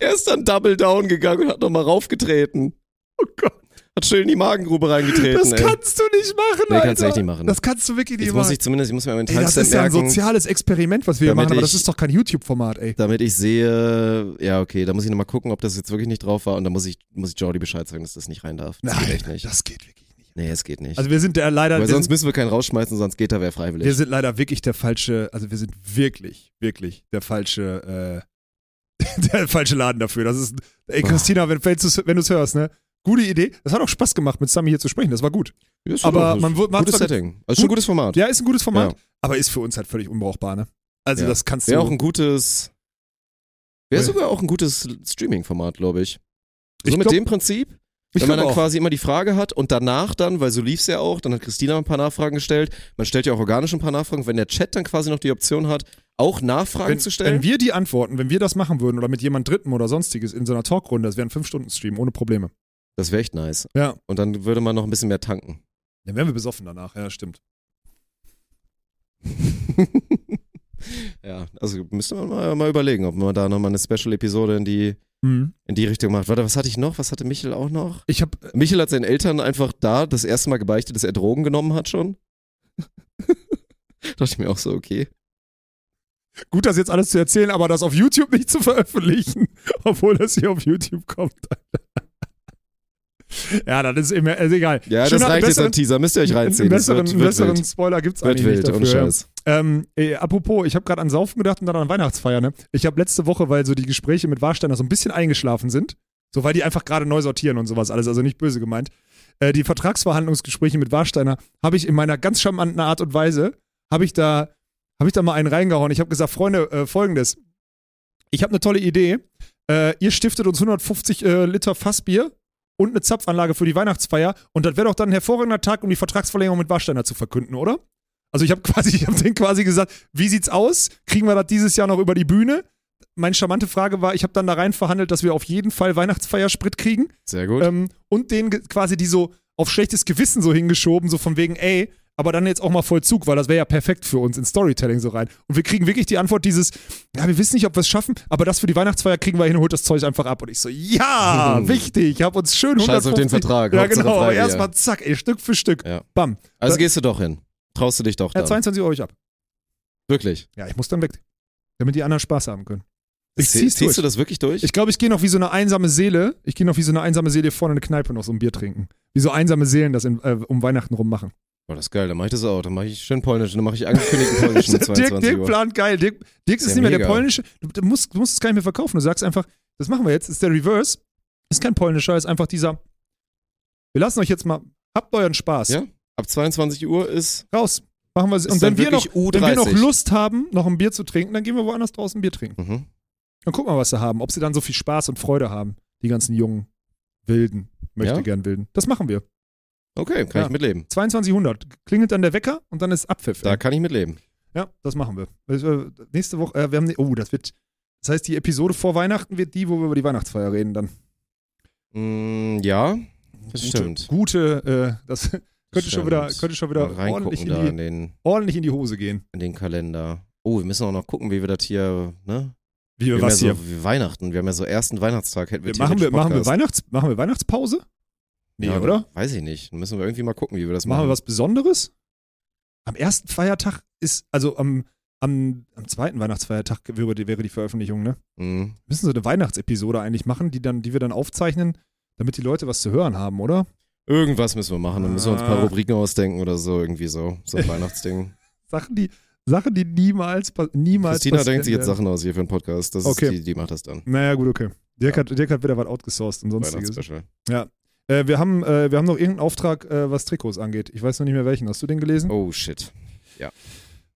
er ist dann Double Down gegangen und hat nochmal raufgetreten. Oh Gott. Hat schön in die Magengrube reingetreten. Das ey. kannst du nicht machen, Nee, Alter. kannst du echt nicht machen. Das kannst du wirklich nicht muss machen. ich zumindest, ich muss mir meinen ey, das Timestamp ist ja ein merken, soziales Experiment, was wir hier Damit machen, aber das ich- ist doch kein YouTube-Format, ey. damit ich sehe, ja okay, da muss ich nochmal gucken, ob das jetzt wirklich nicht drauf war und dann muss ich, muss ich Jordi Bescheid sagen, dass das nicht rein darf. Das geht echt nicht. das geht wirklich nicht. Nee, es geht nicht. Also wir sind der leider, Weil wir sonst sind, müssen wir keinen rausschmeißen, sonst geht da wer freiwillig. wir sind leider wirklich der falsche, also wir sind wirklich, wirklich der falsche, äh, der falsche Laden dafür. Das ist, ey Christina, wenn, wenn du es hörst, ne? Gute Idee. Das hat auch Spaß gemacht, mit Sami hier zu sprechen. Das war gut. Ja, ist aber man wird- macht gutes Setting. Also schon ein Gut. gutes Format. Ja, ist ein gutes Format, Ja. aber ist für uns halt völlig unbrauchbar, ne? Also Ja. das kannst du. Wäre auch ein gutes, wäre sogar auch ein gutes Streaming-Format, glaube ich. So Ich mit glaub- dem Prinzip, ich wenn man dann auch. quasi immer die Frage hat und danach dann, weil so lief's ja auch, dann hat Christina ein paar Nachfragen gestellt. Man stellt ja auch organisch ein paar Nachfragen. Wenn der Chat dann quasi noch die Option hat, auch Nachfragen wenn, zu stellen. wenn wir die antworten, wenn wir das machen würden oder mit jemand Dritten oder sonstiges in so einer Talkrunde, das wäre ein 5-Stunden-Stream ohne Probleme. Das wäre echt nice. Ja. Und dann würde man noch ein bisschen mehr tanken. Dann wären wir besoffen danach, ja, stimmt. ja, also müsste man mal, mal überlegen, ob man da nochmal eine Special-Episode in die, Mhm. in die Richtung macht. Warte, was hatte ich noch? Was hatte Michel auch noch? Ich habe Michel hat seinen Eltern einfach da das erste Mal gebeichtet, dass er Drogen genommen hat schon. Dachte ich mir auch so, okay. gut, das jetzt alles zu erzählen, aber das auf YouTube nicht zu veröffentlichen, obwohl das hier auf YouTube kommt. Ja, das ist immer, ist egal. Ja, Schöner- das reicht jetzt an Teaser. Müsst ihr euch reinziehen. Besseren, wird, wird besseren wild. Spoiler gibt's Wird eigentlich wild, nicht dafür. ja. Scheiß. Ähm, ey, apropos, ich habe gerade an Saufen gedacht und dann an Weihnachtsfeier, ne? Ich habe letzte Woche, weil so die Gespräche mit Warsteiner so ein bisschen eingeschlafen sind, so weil die einfach gerade neu sortieren und sowas alles, also nicht böse gemeint. Äh, die Vertragsverhandlungsgespräche mit Warsteiner habe ich in meiner ganz charmanten Art und Weise, habe ich da, habe ich da mal einen reingehauen. Ich habe gesagt, Freunde, äh, folgendes. Ich habe eine tolle Idee. Äh, ihr stiftet uns 150 äh, Liter Fassbier und eine Zapfanlage für die Weihnachtsfeier und das wäre doch dann ein hervorragender Tag, um die Vertragsverlängerung mit Warsteiner zu verkünden, oder? Also ich habe quasi, ich habe denen quasi gesagt, wie sieht's aus? Kriegen wir das dieses Jahr noch über die Bühne? Meine charmante Frage war, ich habe dann da rein verhandelt, dass wir auf jeden Fall Weihnachtsfeiersprit kriegen Sehr gut. ähm, und denen quasi die so auf schlechtes Gewissen so hingeschoben, so von wegen, ey, aber dann jetzt auch mal Vollzug, weil das wäre ja perfekt für uns in Storytelling so rein. Und wir kriegen wirklich die Antwort dieses, ja, wir wissen nicht, ob wir es schaffen, aber das für die Weihnachtsfeier kriegen wir hin, holt das Zeug einfach ab. Und ich so, ja, wichtig, hab uns schön 150. Scheiß auf den Vertrag, Ja, Hauptsache genau, erstmal zack, ey, Stück für Stück. Ja. Bam. also da- gehst du doch hin. Traust du dich doch Ja, dann. 22 Euro ich ab. Wirklich. Ja, ich muss dann weg. Damit die anderen Spaß haben können. Ich Zie- zieh's Ziehst durch. du das wirklich durch? Ich glaube, ich gehe noch wie so eine einsame Seele. Ich gehe noch wie so eine einsame Seele vorne in eine Kneipe noch so ein Bier trinken. Wie so einsame Seelen das in, äh, um Weihnachten rum machen. Boah, das ist geil. Dann mach ich das auch. Dann mache ich schön polnisch. Dann mache ich angekündigten polnischen mit Dirk, 22 Dirk Uhr. plant geil. Dirk, Dirk Ist ist ja nicht mehr der polnische. Du, musst, du musst es gar nicht mehr verkaufen. Du sagst einfach, das machen wir jetzt. Ist der Reverse. Ist kein polnischer, ist einfach dieser. Wir lassen euch jetzt mal. Habt euren Spaß. Ja. Ab 22 Uhr ist, Raus. Machen wir ist Und wenn wir, noch, wenn wir noch U30. Lust haben, noch ein Bier zu trinken, dann gehen wir woanders draußen Bier trinken. Mhm. Dann gucken wir, was sie haben. Ob sie dann so viel Spaß und Freude haben. Die ganzen jungen Wilden. Möchte Ja? gern Wilden. Das machen wir. Okay, kann Ja. ich mitleben. 2200. Klingelt dann der Wecker und dann ist Abpfiff. Da kann ich mitleben. Ja, das machen wir. Also, nächste Woche, äh, wir haben, ne- oh, das wird, das heißt, die Episode vor Weihnachten wird die, wo wir über die Weihnachtsfeier reden dann. Mm, ja, das gute, stimmt. Gute, äh, das könnte schon wieder, Stimmt. könnte schon wieder ordentlich in, da in die, den, ordentlich in die Hose gehen. in den Kalender. Oh, wir müssen auch noch gucken, wie wir das hier, ne? Wie Wir wir was ja hier? so Weihnachten. Wir haben ja so ersten Weihnachtstag. Hätten wir Wir machen, wir, machen, wir. Weihnachts, machen wir Weihnachtspause? Nee, Ja, oder? Weiß ich nicht. Dann müssen wir irgendwie mal gucken, wie wir das Machen machen. wir was Besonderes? Am ersten Feiertag ist, also am, am, am zweiten Weihnachtsfeiertag wäre die, wäre die Veröffentlichung, ne? Mhm. Wir müssen so eine Weihnachtsepisode eigentlich machen, die, dann, die wir dann aufzeichnen, damit die Leute was zu hören haben, oder? Irgendwas müssen wir machen. Dann müssen wir uns ein paar Ah. Rubriken ausdenken oder so. Irgendwie so. So ein Weihnachtsding. Sachen, die, Sachen, die niemals, niemals Christina denkt sich jetzt. Sachen aus hier für einen Podcast. Das Okay. ist die, die macht das dann. Naja, gut, okay. Dirk, hat, Dirk hat wieder was outgesourced und sonstiges. Weihnachtsspecial. Äh, wir, haben, äh, wir haben noch irgendeinen Auftrag, äh, was Trikots angeht. Ich weiß noch nicht mehr welchen. Hast du den gelesen? Oh shit.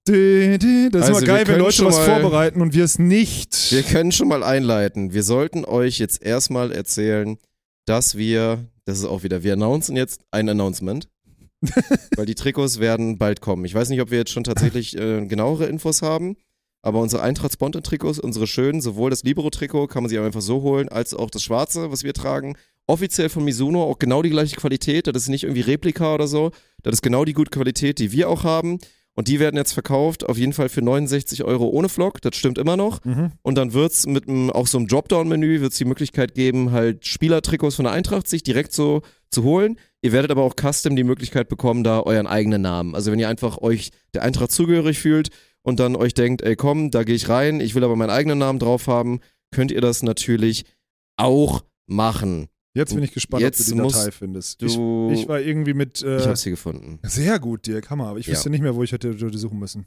Dä. Das ist Also, immer geil, wenn Leute schon was vorbereiten und wir es nicht. Wir können schon mal einleiten. Wir sollten euch jetzt erstmal erzählen, dass wir, das ist auch wieder, wir announcen jetzt ein Announcement. weil die Trikots werden bald kommen. Ich weiß nicht, ob wir jetzt schon tatsächlich äh, genauere Infos haben, aber unsere Eintracht Spontan Trikots, unsere schönen, sowohl das Libero Trikot kann man sich einfach so holen, als auch das schwarze, was wir tragen, offiziell von Mizuno, auch genau die gleiche Qualität, das ist nicht irgendwie Replika oder so, das ist genau die gute Qualität, die wir auch haben. Und die werden jetzt verkauft, auf jeden Fall für 69 Euro ohne Vlog, das stimmt immer noch. Mhm. Und dann wird's mit einem, auch so einem Dropdown-Menü, wird's die Möglichkeit geben, halt Spielertrikots von der Eintracht sich direkt so zu holen. Ihr werdet aber auch custom die Möglichkeit bekommen, da euren eigenen Namen. Also wenn ihr einfach euch der Eintracht zugehörig fühlt und dann euch denkt, ey komm, da gehe ich rein, ich will aber meinen eigenen Namen drauf haben, könnt ihr das natürlich auch machen. Jetzt bin ich gespannt, Jetzt ob du die Datei findest. Ich, ich war irgendwie mit. Äh, ich hab's hier gefunden. sehr gut, Dirk, Hammer. Aber ich Ja. wüsste nicht mehr, wo ich hätte hätte suchen müssen.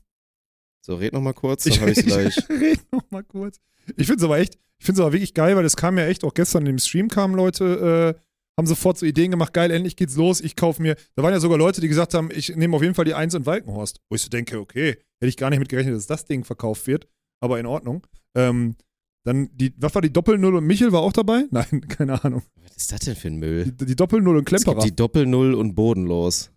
So, red noch mal kurz, dann habe ich's gleich. red noch mal kurz. Ich finde es aber echt, ich finde es aber wirklich geil, weil es kam ja echt auch gestern in dem Stream kamen Leute, äh, haben sofort so Ideen gemacht, geil, endlich geht's los, ich kaufe mir. Da waren ja sogar Leute, die gesagt haben, ich nehme auf jeden Fall die Eins in Walkenhorst. Wo ich so denke, okay, hätte ich gar nicht mit gerechnet, dass das Ding verkauft wird, aber in Ordnung. Ähm, dann die, was war die Doppel-Null und Michel war auch dabei? Nein, keine Ahnung. Was ist das denn für ein Müll? Die, die Doppel-Null und Es gibt Klemperer. die Doppel-Null und bodenlos.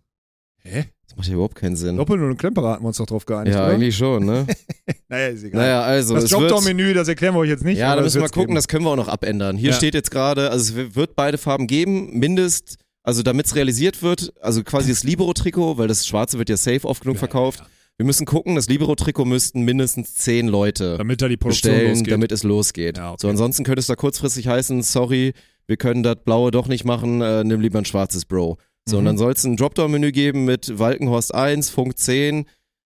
Hä? Das macht ja überhaupt keinen Sinn. Doppel-Null und Klemperer hatten wir uns doch drauf geeinigt, ja, oder? eigentlich schon, ne? Naja, ist egal. naja, also das Dropdown-Menü, das erklären wir euch jetzt nicht. Ja, da müssen wir wird's gucken, geben. das können wir auch noch abändern. Hier Ja. steht jetzt gerade, also es wird beide Farben geben, mindest, also damit es realisiert wird, also quasi das Libero-Trikot, weil das schwarze wird ja safe oft genug verkauft. Wir müssen gucken, das Libero-Trikot müssten mindestens zehn Leute Damit da die Produktion bestellen, losgeht. damit es losgeht. Ja, okay. So, ansonsten könnte es da kurzfristig heißen, sorry, wir können das blaue doch nicht machen, äh, nimm lieber ein schwarzes Bro. So, und Mhm. dann soll es ein Dropdown-Menü geben mit Walkenhorst 1, Funk 10,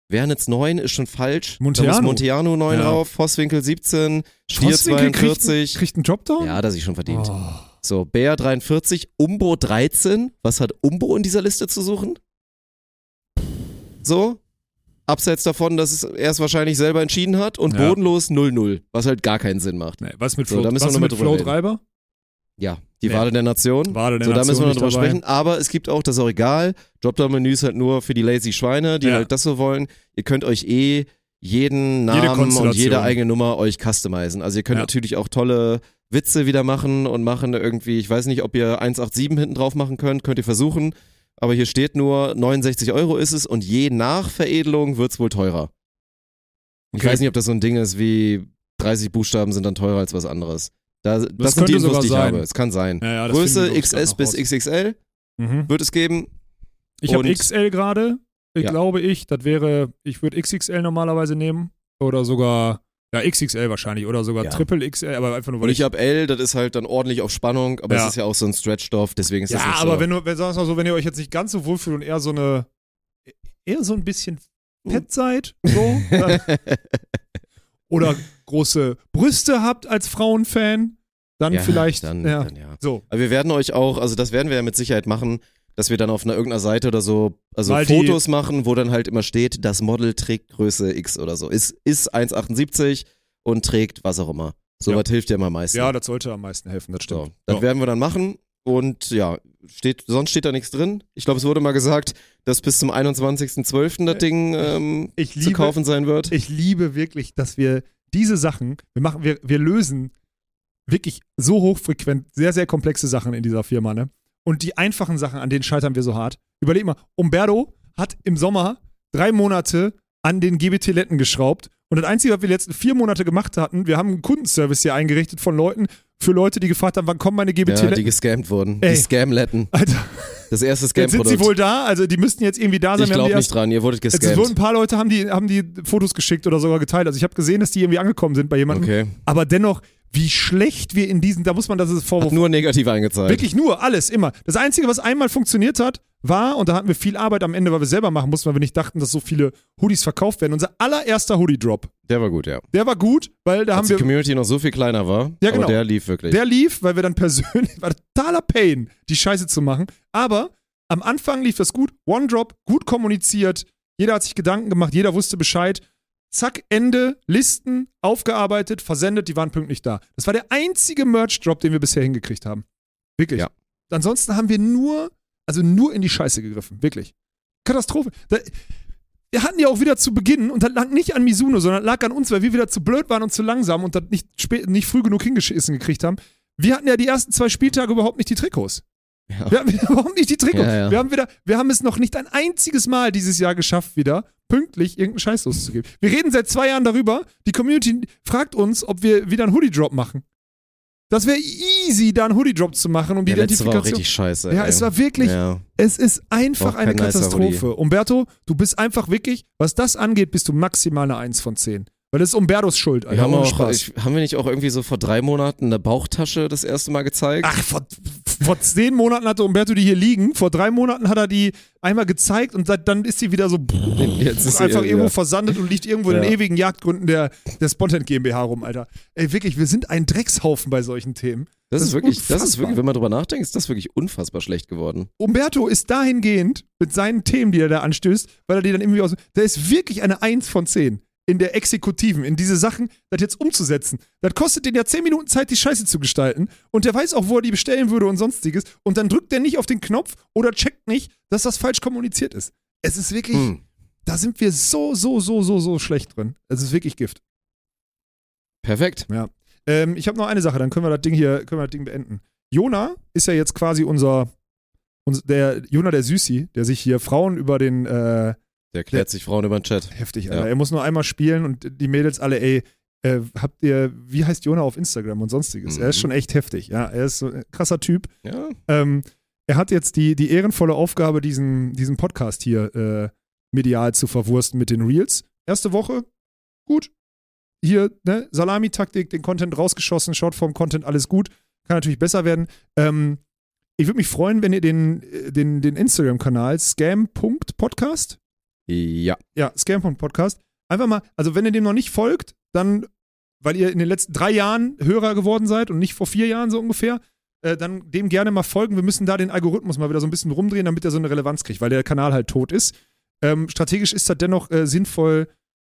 Wernitz 9 ist schon falsch. Da Monteano. muss Monteano 9 Ja. drauf, Vosswinkel 17, Stier Vosswinkel 42. Kriegt, kriegt einen Dropdown? ja, das ist schon verdient. Oh. So, Bär 43, Umbo 13. Was hat Umbo in dieser Liste zu suchen? So. Abseits davon, dass es er es wahrscheinlich selber entschieden hat und Ja. bodenlos 0-0, was halt gar keinen Sinn macht. Nee, was mit So, Flo, da müssen wir was noch mal mit Flo. Treiber? Ja, die Nee. Wade der Nation. Wade der so, da Nation müssen wir noch drüber dabei. sprechen. Aber es gibt auch, das ist auch egal, Dropdown-Menü ist halt nur für die lazy Schweine, die Ja. halt das so wollen. Ihr könnt euch eh jeden Jede Namen und Konstellation. jede eigene Nummer euch customizen. Also ihr könnt Ja. natürlich auch tolle Witze wieder machen und machen irgendwie, ich weiß nicht, ob ihr 187 hinten drauf machen könnt, könnt ihr versuchen. Aber hier steht nur, 69 Euro ist es und je nach Veredelung wird's wohl teurer. Ich Okay. weiß nicht, ob das so ein Ding ist wie 30 Buchstaben sind dann teurer als was anderes. Da, das, sind könnte die Infos, die ich sein. habe. Es kann sein. Ja, ja, das Größe XS bis. XXL Mhm. wird es geben. Ich habe XL gerade, ich Ja. glaube ich. Das wäre, ich würde XXL normalerweise nehmen. Oder sogar, ja, XXL wahrscheinlich. Oder sogar Ja. Triple XL, aber einfach nur, weil Und ich habe L, das ist halt dann ordentlich auf Spannung, aber Ja. es ist ja auch so ein Stretchstoff, deswegen ist das Ja, nicht aber so. wenn du, wenn, sag's mal so, wenn ihr euch jetzt nicht ganz so wohlfühlt und eher so eine, eher so ein bisschen fett seid, so, oder große Brüste habt als Frauenfan, dann ja, vielleicht, Dann, ja, dann, ja. so. Aber wir werden euch auch, also das werden wir ja mit Sicherheit machen, dass wir dann auf einer irgendeiner Seite oder so, also die- Fotos machen, wo dann halt immer steht, das Model trägt Größe X oder so. Ist, ist 1,78 und trägt was auch immer. So Ja. was hilft ja immer am meisten. Ja, das sollte am meisten helfen, das so. stimmt. Das Ja. werden wir dann machen. Und ja, steht, sonst steht da nichts drin. Ich glaube, es wurde mal gesagt, dass bis zum 21.12. das Ding ähm, Ich zu liebe, kaufen sein wird. ich liebe wirklich, dass wir diese Sachen, wir machen, wir, wir lösen wirklich so hochfrequent sehr, sehr komplexe Sachen in dieser Firma, ne? Und die einfachen Sachen, an denen scheitern wir so hart. Überleg mal, Umberto hat im Sommer drei Monate an den GBT-Letten geschraubt. Und das Einzige, was wir die letzten vier Monate gemacht hatten, wir haben einen Kundenservice hier eingerichtet von Leuten, für Leute, die gefragt haben, wann kommen meine ja, die GBT-Letten? gescammt wurden. Ey. Die Scamletten. Alter, Das erste jetzt sind sie wohl da, also die müssten jetzt irgendwie da sein. Ich glaube nicht dran, ihr wurdet Es gescammt. wurden ein paar Leute, haben die, haben die Fotos geschickt oder sogar geteilt. Also ich habe gesehen, dass die irgendwie angekommen sind bei jemandem. Okay. Aber dennoch, wie schlecht wir in diesen, da muss man das ist Vorwurf. Hat nur negativ eingezeigt. Wirklich nur, alles, immer. Das Einzige, was einmal funktioniert hat, war, und da hatten wir viel Arbeit am Ende, weil wir selber machen mussten, weil wir nicht dachten, dass so viele Hoodies verkauft werden. Unser allererster Hoodie-Drop, Der war gut, ja. der war gut, weil da Als haben die wir, Community noch so viel kleiner war. Ja, genau. Aber der lief wirklich. der lief, weil wir dann persönlich, war totaler Pain, die Scheiße zu machen. Aber am Anfang lief das gut, One-Drop, gut kommuniziert, jeder hat sich Gedanken gemacht, jeder wusste Bescheid. Zack, Ende, Listen, aufgearbeitet, versendet, die waren pünktlich da. Das war der einzige Merch-Drop, den wir bisher hingekriegt haben. Wirklich. Ja. Ansonsten haben wir nur, also nur in die Scheiße gegriffen. Wirklich. Katastrophe. Da, wir hatten ja auch wieder zu Beginn, und das lag nicht an Mizuno, sondern lag an uns, weil wir wieder zu blöd waren und zu langsam und das nicht, spät, nicht früh genug hingeschissen gekriegt haben. Wir hatten ja die ersten zwei Spieltage überhaupt nicht die Trikots. Ja. Wir hatten überhaupt nicht die Trikots. Ja, ja. Wir, haben wieder, wir haben es noch nicht ein einziges Mal dieses Jahr geschafft, wieder pünktlich irgendeinen Scheiß loszugeben. Wir reden seit zwei Jahren darüber. Die Community fragt uns, ob wir wieder einen Hoodie-Drop machen. Das wäre easy, da einen Hoodie-Drop zu machen, um die Der letzte war Identifikation. richtig scheiße. ja, ey. es war wirklich, Ja. es ist einfach eine Katastrophe. Umberto, du bist einfach wirklich, was das angeht, bist du maximal eine 1 von 10. Weil das ist Umbertos Schuld, Alter. Wir haben, auch, Spaß. ich, haben wir nicht auch irgendwie so vor drei Monaten eine Bauchtasche das erste Mal gezeigt? Ach, vor, vor zehn Monaten hatte Umberto die hier liegen. Vor drei Monaten hat er die einmal gezeigt und seit, dann ist sie wieder so Jetzt ist sie einfach irgendwo versandet und liegt irgendwo in den Ja. ewigen Jagdgründen der, der Spontent GmbH rum, Alter. Ey, wirklich, wir sind ein Dreckshaufen bei solchen Themen. das, das ist wirklich, das ist unfassbar. wirklich, wenn man drüber nachdenkt, ist das wirklich unfassbar schlecht geworden. Umberto ist dahingehend mit seinen Themen, die er da anstößt, weil er die dann irgendwie aus. Der ist wirklich eine 1 von 10 in der Exekutiven, in diese Sachen, das jetzt umzusetzen. Das kostet den ja 10 Minuten Zeit, die Scheiße zu gestalten. Und der weiß auch, wo er die bestellen würde und sonstiges. Und dann drückt er nicht auf den Knopf oder checkt nicht, dass das falsch kommuniziert ist. Es ist wirklich, Hm. da sind wir so, so, so, so, so schlecht drin. Es ist wirklich Gift. Perfekt. Ähm, ich habe noch eine Sache, dann können wir das Ding hier, können wir das Ding beenden. Jona ist ja jetzt quasi unser, uns, der Jona der Süßi, der sich hier Frauen über den äh, Der klärt sich Frauen über den Chat. heftig, Ja. Alter. Er muss nur einmal spielen und die Mädels alle, ey, äh, habt ihr, wie heißt Jona auf Instagram und sonstiges? Er ist Mhm. schon echt heftig, ja. Er ist so ein krasser Typ. Ja. Ähm, er hat jetzt die, die ehrenvolle Aufgabe, diesen, diesen Podcast hier äh, medial zu verwursten mit den Reels. Erste Woche, gut. Hier, ne, Salami-Taktik, den Content rausgeschossen, Shortform-Content, alles gut. Kann natürlich besser werden. Ähm, ich würde mich freuen, wenn ihr den, äh, den, den Instagram-Kanal scam.podcast, Ja. ja, scam.podcast, einfach mal, also wenn ihr dem noch nicht folgt, dann, weil ihr in den letzten drei Jahren Hörer geworden seid und nicht vor vier Jahren so ungefähr, äh, dann dem gerne mal folgen. Wir müssen da den Algorithmus mal wieder so ein bisschen rumdrehen, damit er so eine Relevanz kriegt, weil der Kanal halt tot ist. Ähm, strategisch ist das dennoch äh, sinnvoll,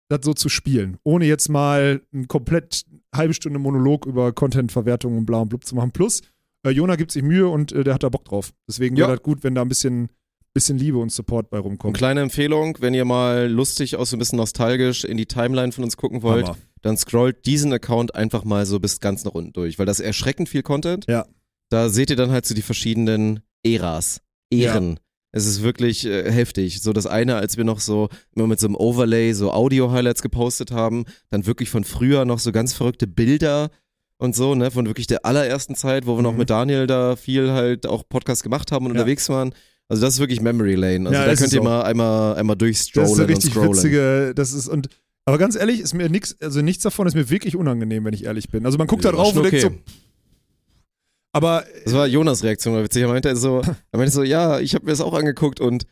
das so zu spielen, ohne jetzt mal ein komplett halbe Stunde Monolog über Content-Verwertung und bla und blub zu machen. Plus, äh, Jona gibt sich Mühe und äh, der hat da Bock drauf. Deswegen wäre Ja. das gut, wenn da ein bisschen, bisschen Liebe und Support bei Und rumkommt. kleine Empfehlung, wenn ihr mal lustig, auch so ein bisschen nostalgisch in die Timeline von uns gucken wollt, Hammer. dann scrollt diesen Account einfach mal so bis ganz nach unten durch, weil das ist erschreckend viel Content. Ja. Da seht ihr dann halt so die verschiedenen Äras, Ehren. Es ist wirklich äh, heftig. So das eine, als wir noch so immer mit so einem Overlay so Audio-Highlights gepostet haben, dann wirklich von früher noch so ganz verrückte Bilder und so, ne, von wirklich der allerersten Zeit, wo wir noch Mhm. mit Daniel da viel halt auch Podcast gemacht haben und Ja. unterwegs waren. Also das ist wirklich Memory Lane. Also Ja, da könnt ihr auch. mal einmal, einmal Das durchstrollen ist eine und richtig scrollen. witzige, das ist und aber ganz ehrlich, ist mir nichts, also nichts davon ist mir wirklich unangenehm, wenn ich ehrlich bin. Also man guckt da Ja, drauf schon und denkt okay. so, aber Das war Jonas Reaktion, war witzig. Er meinte so, er meinte so, ja, ich habe mir das auch angeguckt und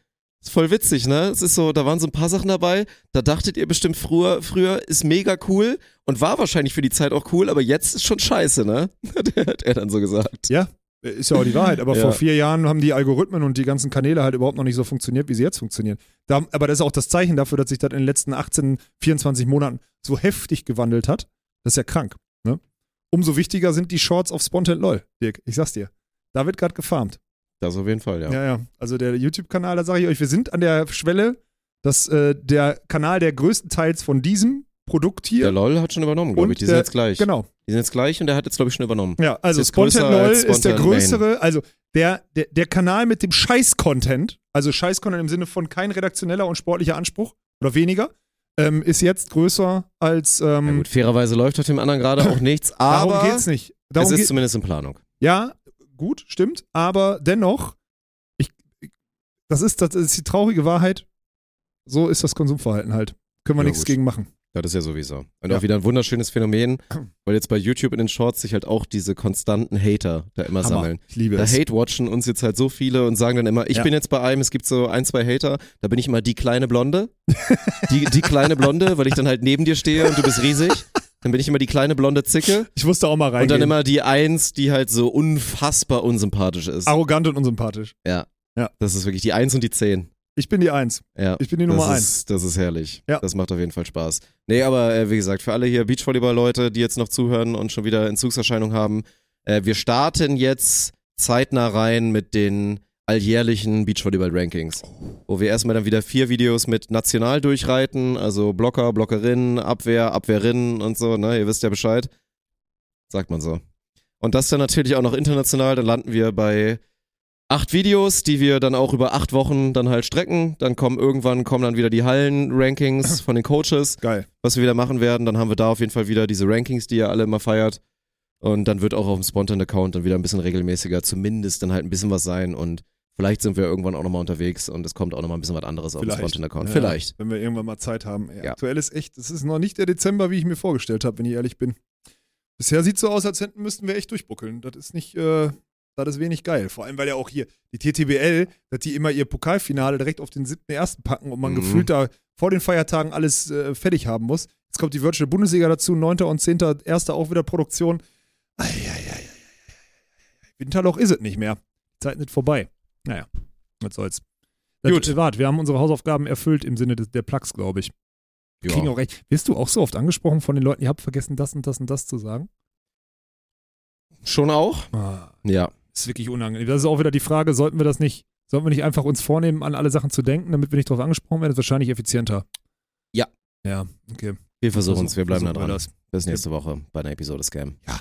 ist voll witzig, ne? Es ist so, da waren so ein paar Sachen dabei, da dachtet ihr bestimmt früher, früher ist mega cool und war wahrscheinlich für die Zeit auch cool, aber jetzt ist schon scheiße, ne? Hat er dann so gesagt. ja, ist ja auch die Wahrheit, aber Ja. vor vier Jahren haben die Algorithmen und die ganzen Kanäle halt überhaupt noch nicht so funktioniert, wie sie jetzt funktionieren. Da, aber das ist auch das Zeichen dafür, dass sich das in den letzten 18, 24 Monaten so heftig gewandelt hat. Das ist ja krank, ne? Umso wichtiger sind die Shorts auf Spontent LOL, Dirk. Ich sag's dir. Da wird gerade gefarmt. Das auf jeden Fall, ja. Ja, ja. Also der YouTube-Kanal, da sage ich euch, wir sind an der Schwelle, dass äh, der Kanal, der größtenteils von diesem Produkt hier. Der LOL hat schon übernommen, glaube ich. Die der- sind jetzt gleich. Genau. Die sind jetzt gleich und der hat jetzt, glaube ich, schon übernommen. Ja, also größer LOL als ist der Spontent Main. größere, also der, der, der Kanal mit dem Scheiß-Content, also Scheiß-Content im Sinne von kein redaktioneller und sportlicher Anspruch oder weniger, ähm, ist jetzt größer als. Ähm, gut, fairerweise läuft auf dem anderen gerade auch nichts, aber darum geht's nicht. Darum es ist zumindest in Planung. ja, gut, stimmt, aber dennoch, ich- das, ist, das ist die traurige Wahrheit. So ist das Konsumverhalten halt. Können wir Ja, nichts gut. gegen machen. Das ist ja sowieso. Und Ja. auch wieder ein wunderschönes Phänomen, weil jetzt bei YouTube in den Shorts sich halt auch diese konstanten Hater da immer sammeln. Ich liebe Da es. hate-watchen uns jetzt halt so viele und sagen dann immer, ich Ja. bin jetzt bei einem, es gibt so ein, zwei Hater, da bin ich immer die kleine Blonde. Die, die kleine Blonde, weil ich dann halt neben dir stehe und du bist riesig. Dann bin ich immer die kleine blonde Zicke. Ich musste auch mal reingehen. Und dann immer die Eins, die halt so unfassbar unsympathisch ist. Arrogant und unsympathisch. Ja. Ja. Das ist wirklich die Eins und die Zehn. Ich bin die Eins. Ja. Ich bin die Nummer das eins. Ist, das ist herrlich. Ja. Das macht auf jeden Fall Spaß. Nee, aber äh, wie gesagt, für alle hier Beachvolleyball-Leute, die jetzt noch zuhören und schon wieder Entzugserscheinung haben, äh, wir starten jetzt zeitnah rein mit den alljährlichen Beachvolleyball-Rankings, wo wir erstmal dann wieder vier Videos mit national durchreiten, also Blocker, Blockerinnen, Abwehr, Abwehrrinnen und so, ne, ihr wisst ja Bescheid. Sagt man so. Und das dann natürlich auch noch international, dann landen wir bei acht Videos, die wir dann auch über acht Wochen dann halt strecken. Dann kommen irgendwann kommen dann wieder die Hallen-Rankings von den Coaches, Geil. was wir wieder machen werden. Dann haben wir da auf jeden Fall wieder diese Rankings, die ihr alle immer feiert. Und dann wird auch auf dem Spontan-Account dann wieder ein bisschen regelmäßiger, zumindest dann halt ein bisschen was sein und vielleicht sind wir irgendwann auch nochmal unterwegs und es kommt auch nochmal ein bisschen was anderes auf dem Spontan-Account. Ja, Vielleicht. Wenn wir irgendwann mal Zeit haben. Ja. Aktuell ist echt, es ist noch nicht der Dezember, wie ich mir vorgestellt habe, wenn ich ehrlich bin. Bisher sieht so aus, als hätten müssten wir echt durchbuckeln. Das ist nicht, äh, das ist wenig geil. Vor allem, weil ja auch hier die TTBL, dass die immer ihr Pokalfinale direkt auf den 7.1. packen und man Mhm. gefühlt da vor den Feiertagen alles äh, fertig haben muss. Jetzt kommt die Virtual Bundesliga dazu, 9. und 10.1. auch wieder Produktion. Eieieiei. Winterloch ist es nicht mehr. Die Zeit nicht vorbei. Naja, was soll's. Gut. Gut. Wart, wir haben unsere Hausaufgaben erfüllt im Sinne des, der Plugs, glaube ich. Wir kriegen Ja. auch recht. Wirst du auch so oft angesprochen von den Leuten, ihr habt vergessen, das und das und das zu sagen? Schon auch? Ah, Ja. Ist wirklich unangenehm. Das ist auch wieder die Frage, sollten wir das nicht, sollten wir nicht einfach uns vornehmen, an alle Sachen zu denken, damit wir nicht darauf angesprochen werden? Das ist wahrscheinlich effizienter. Ja. Ja, okay. Wir versuchen es, wir bleiben da dran. das. Bis nächste Woche bei einer Episode Scam. Ja.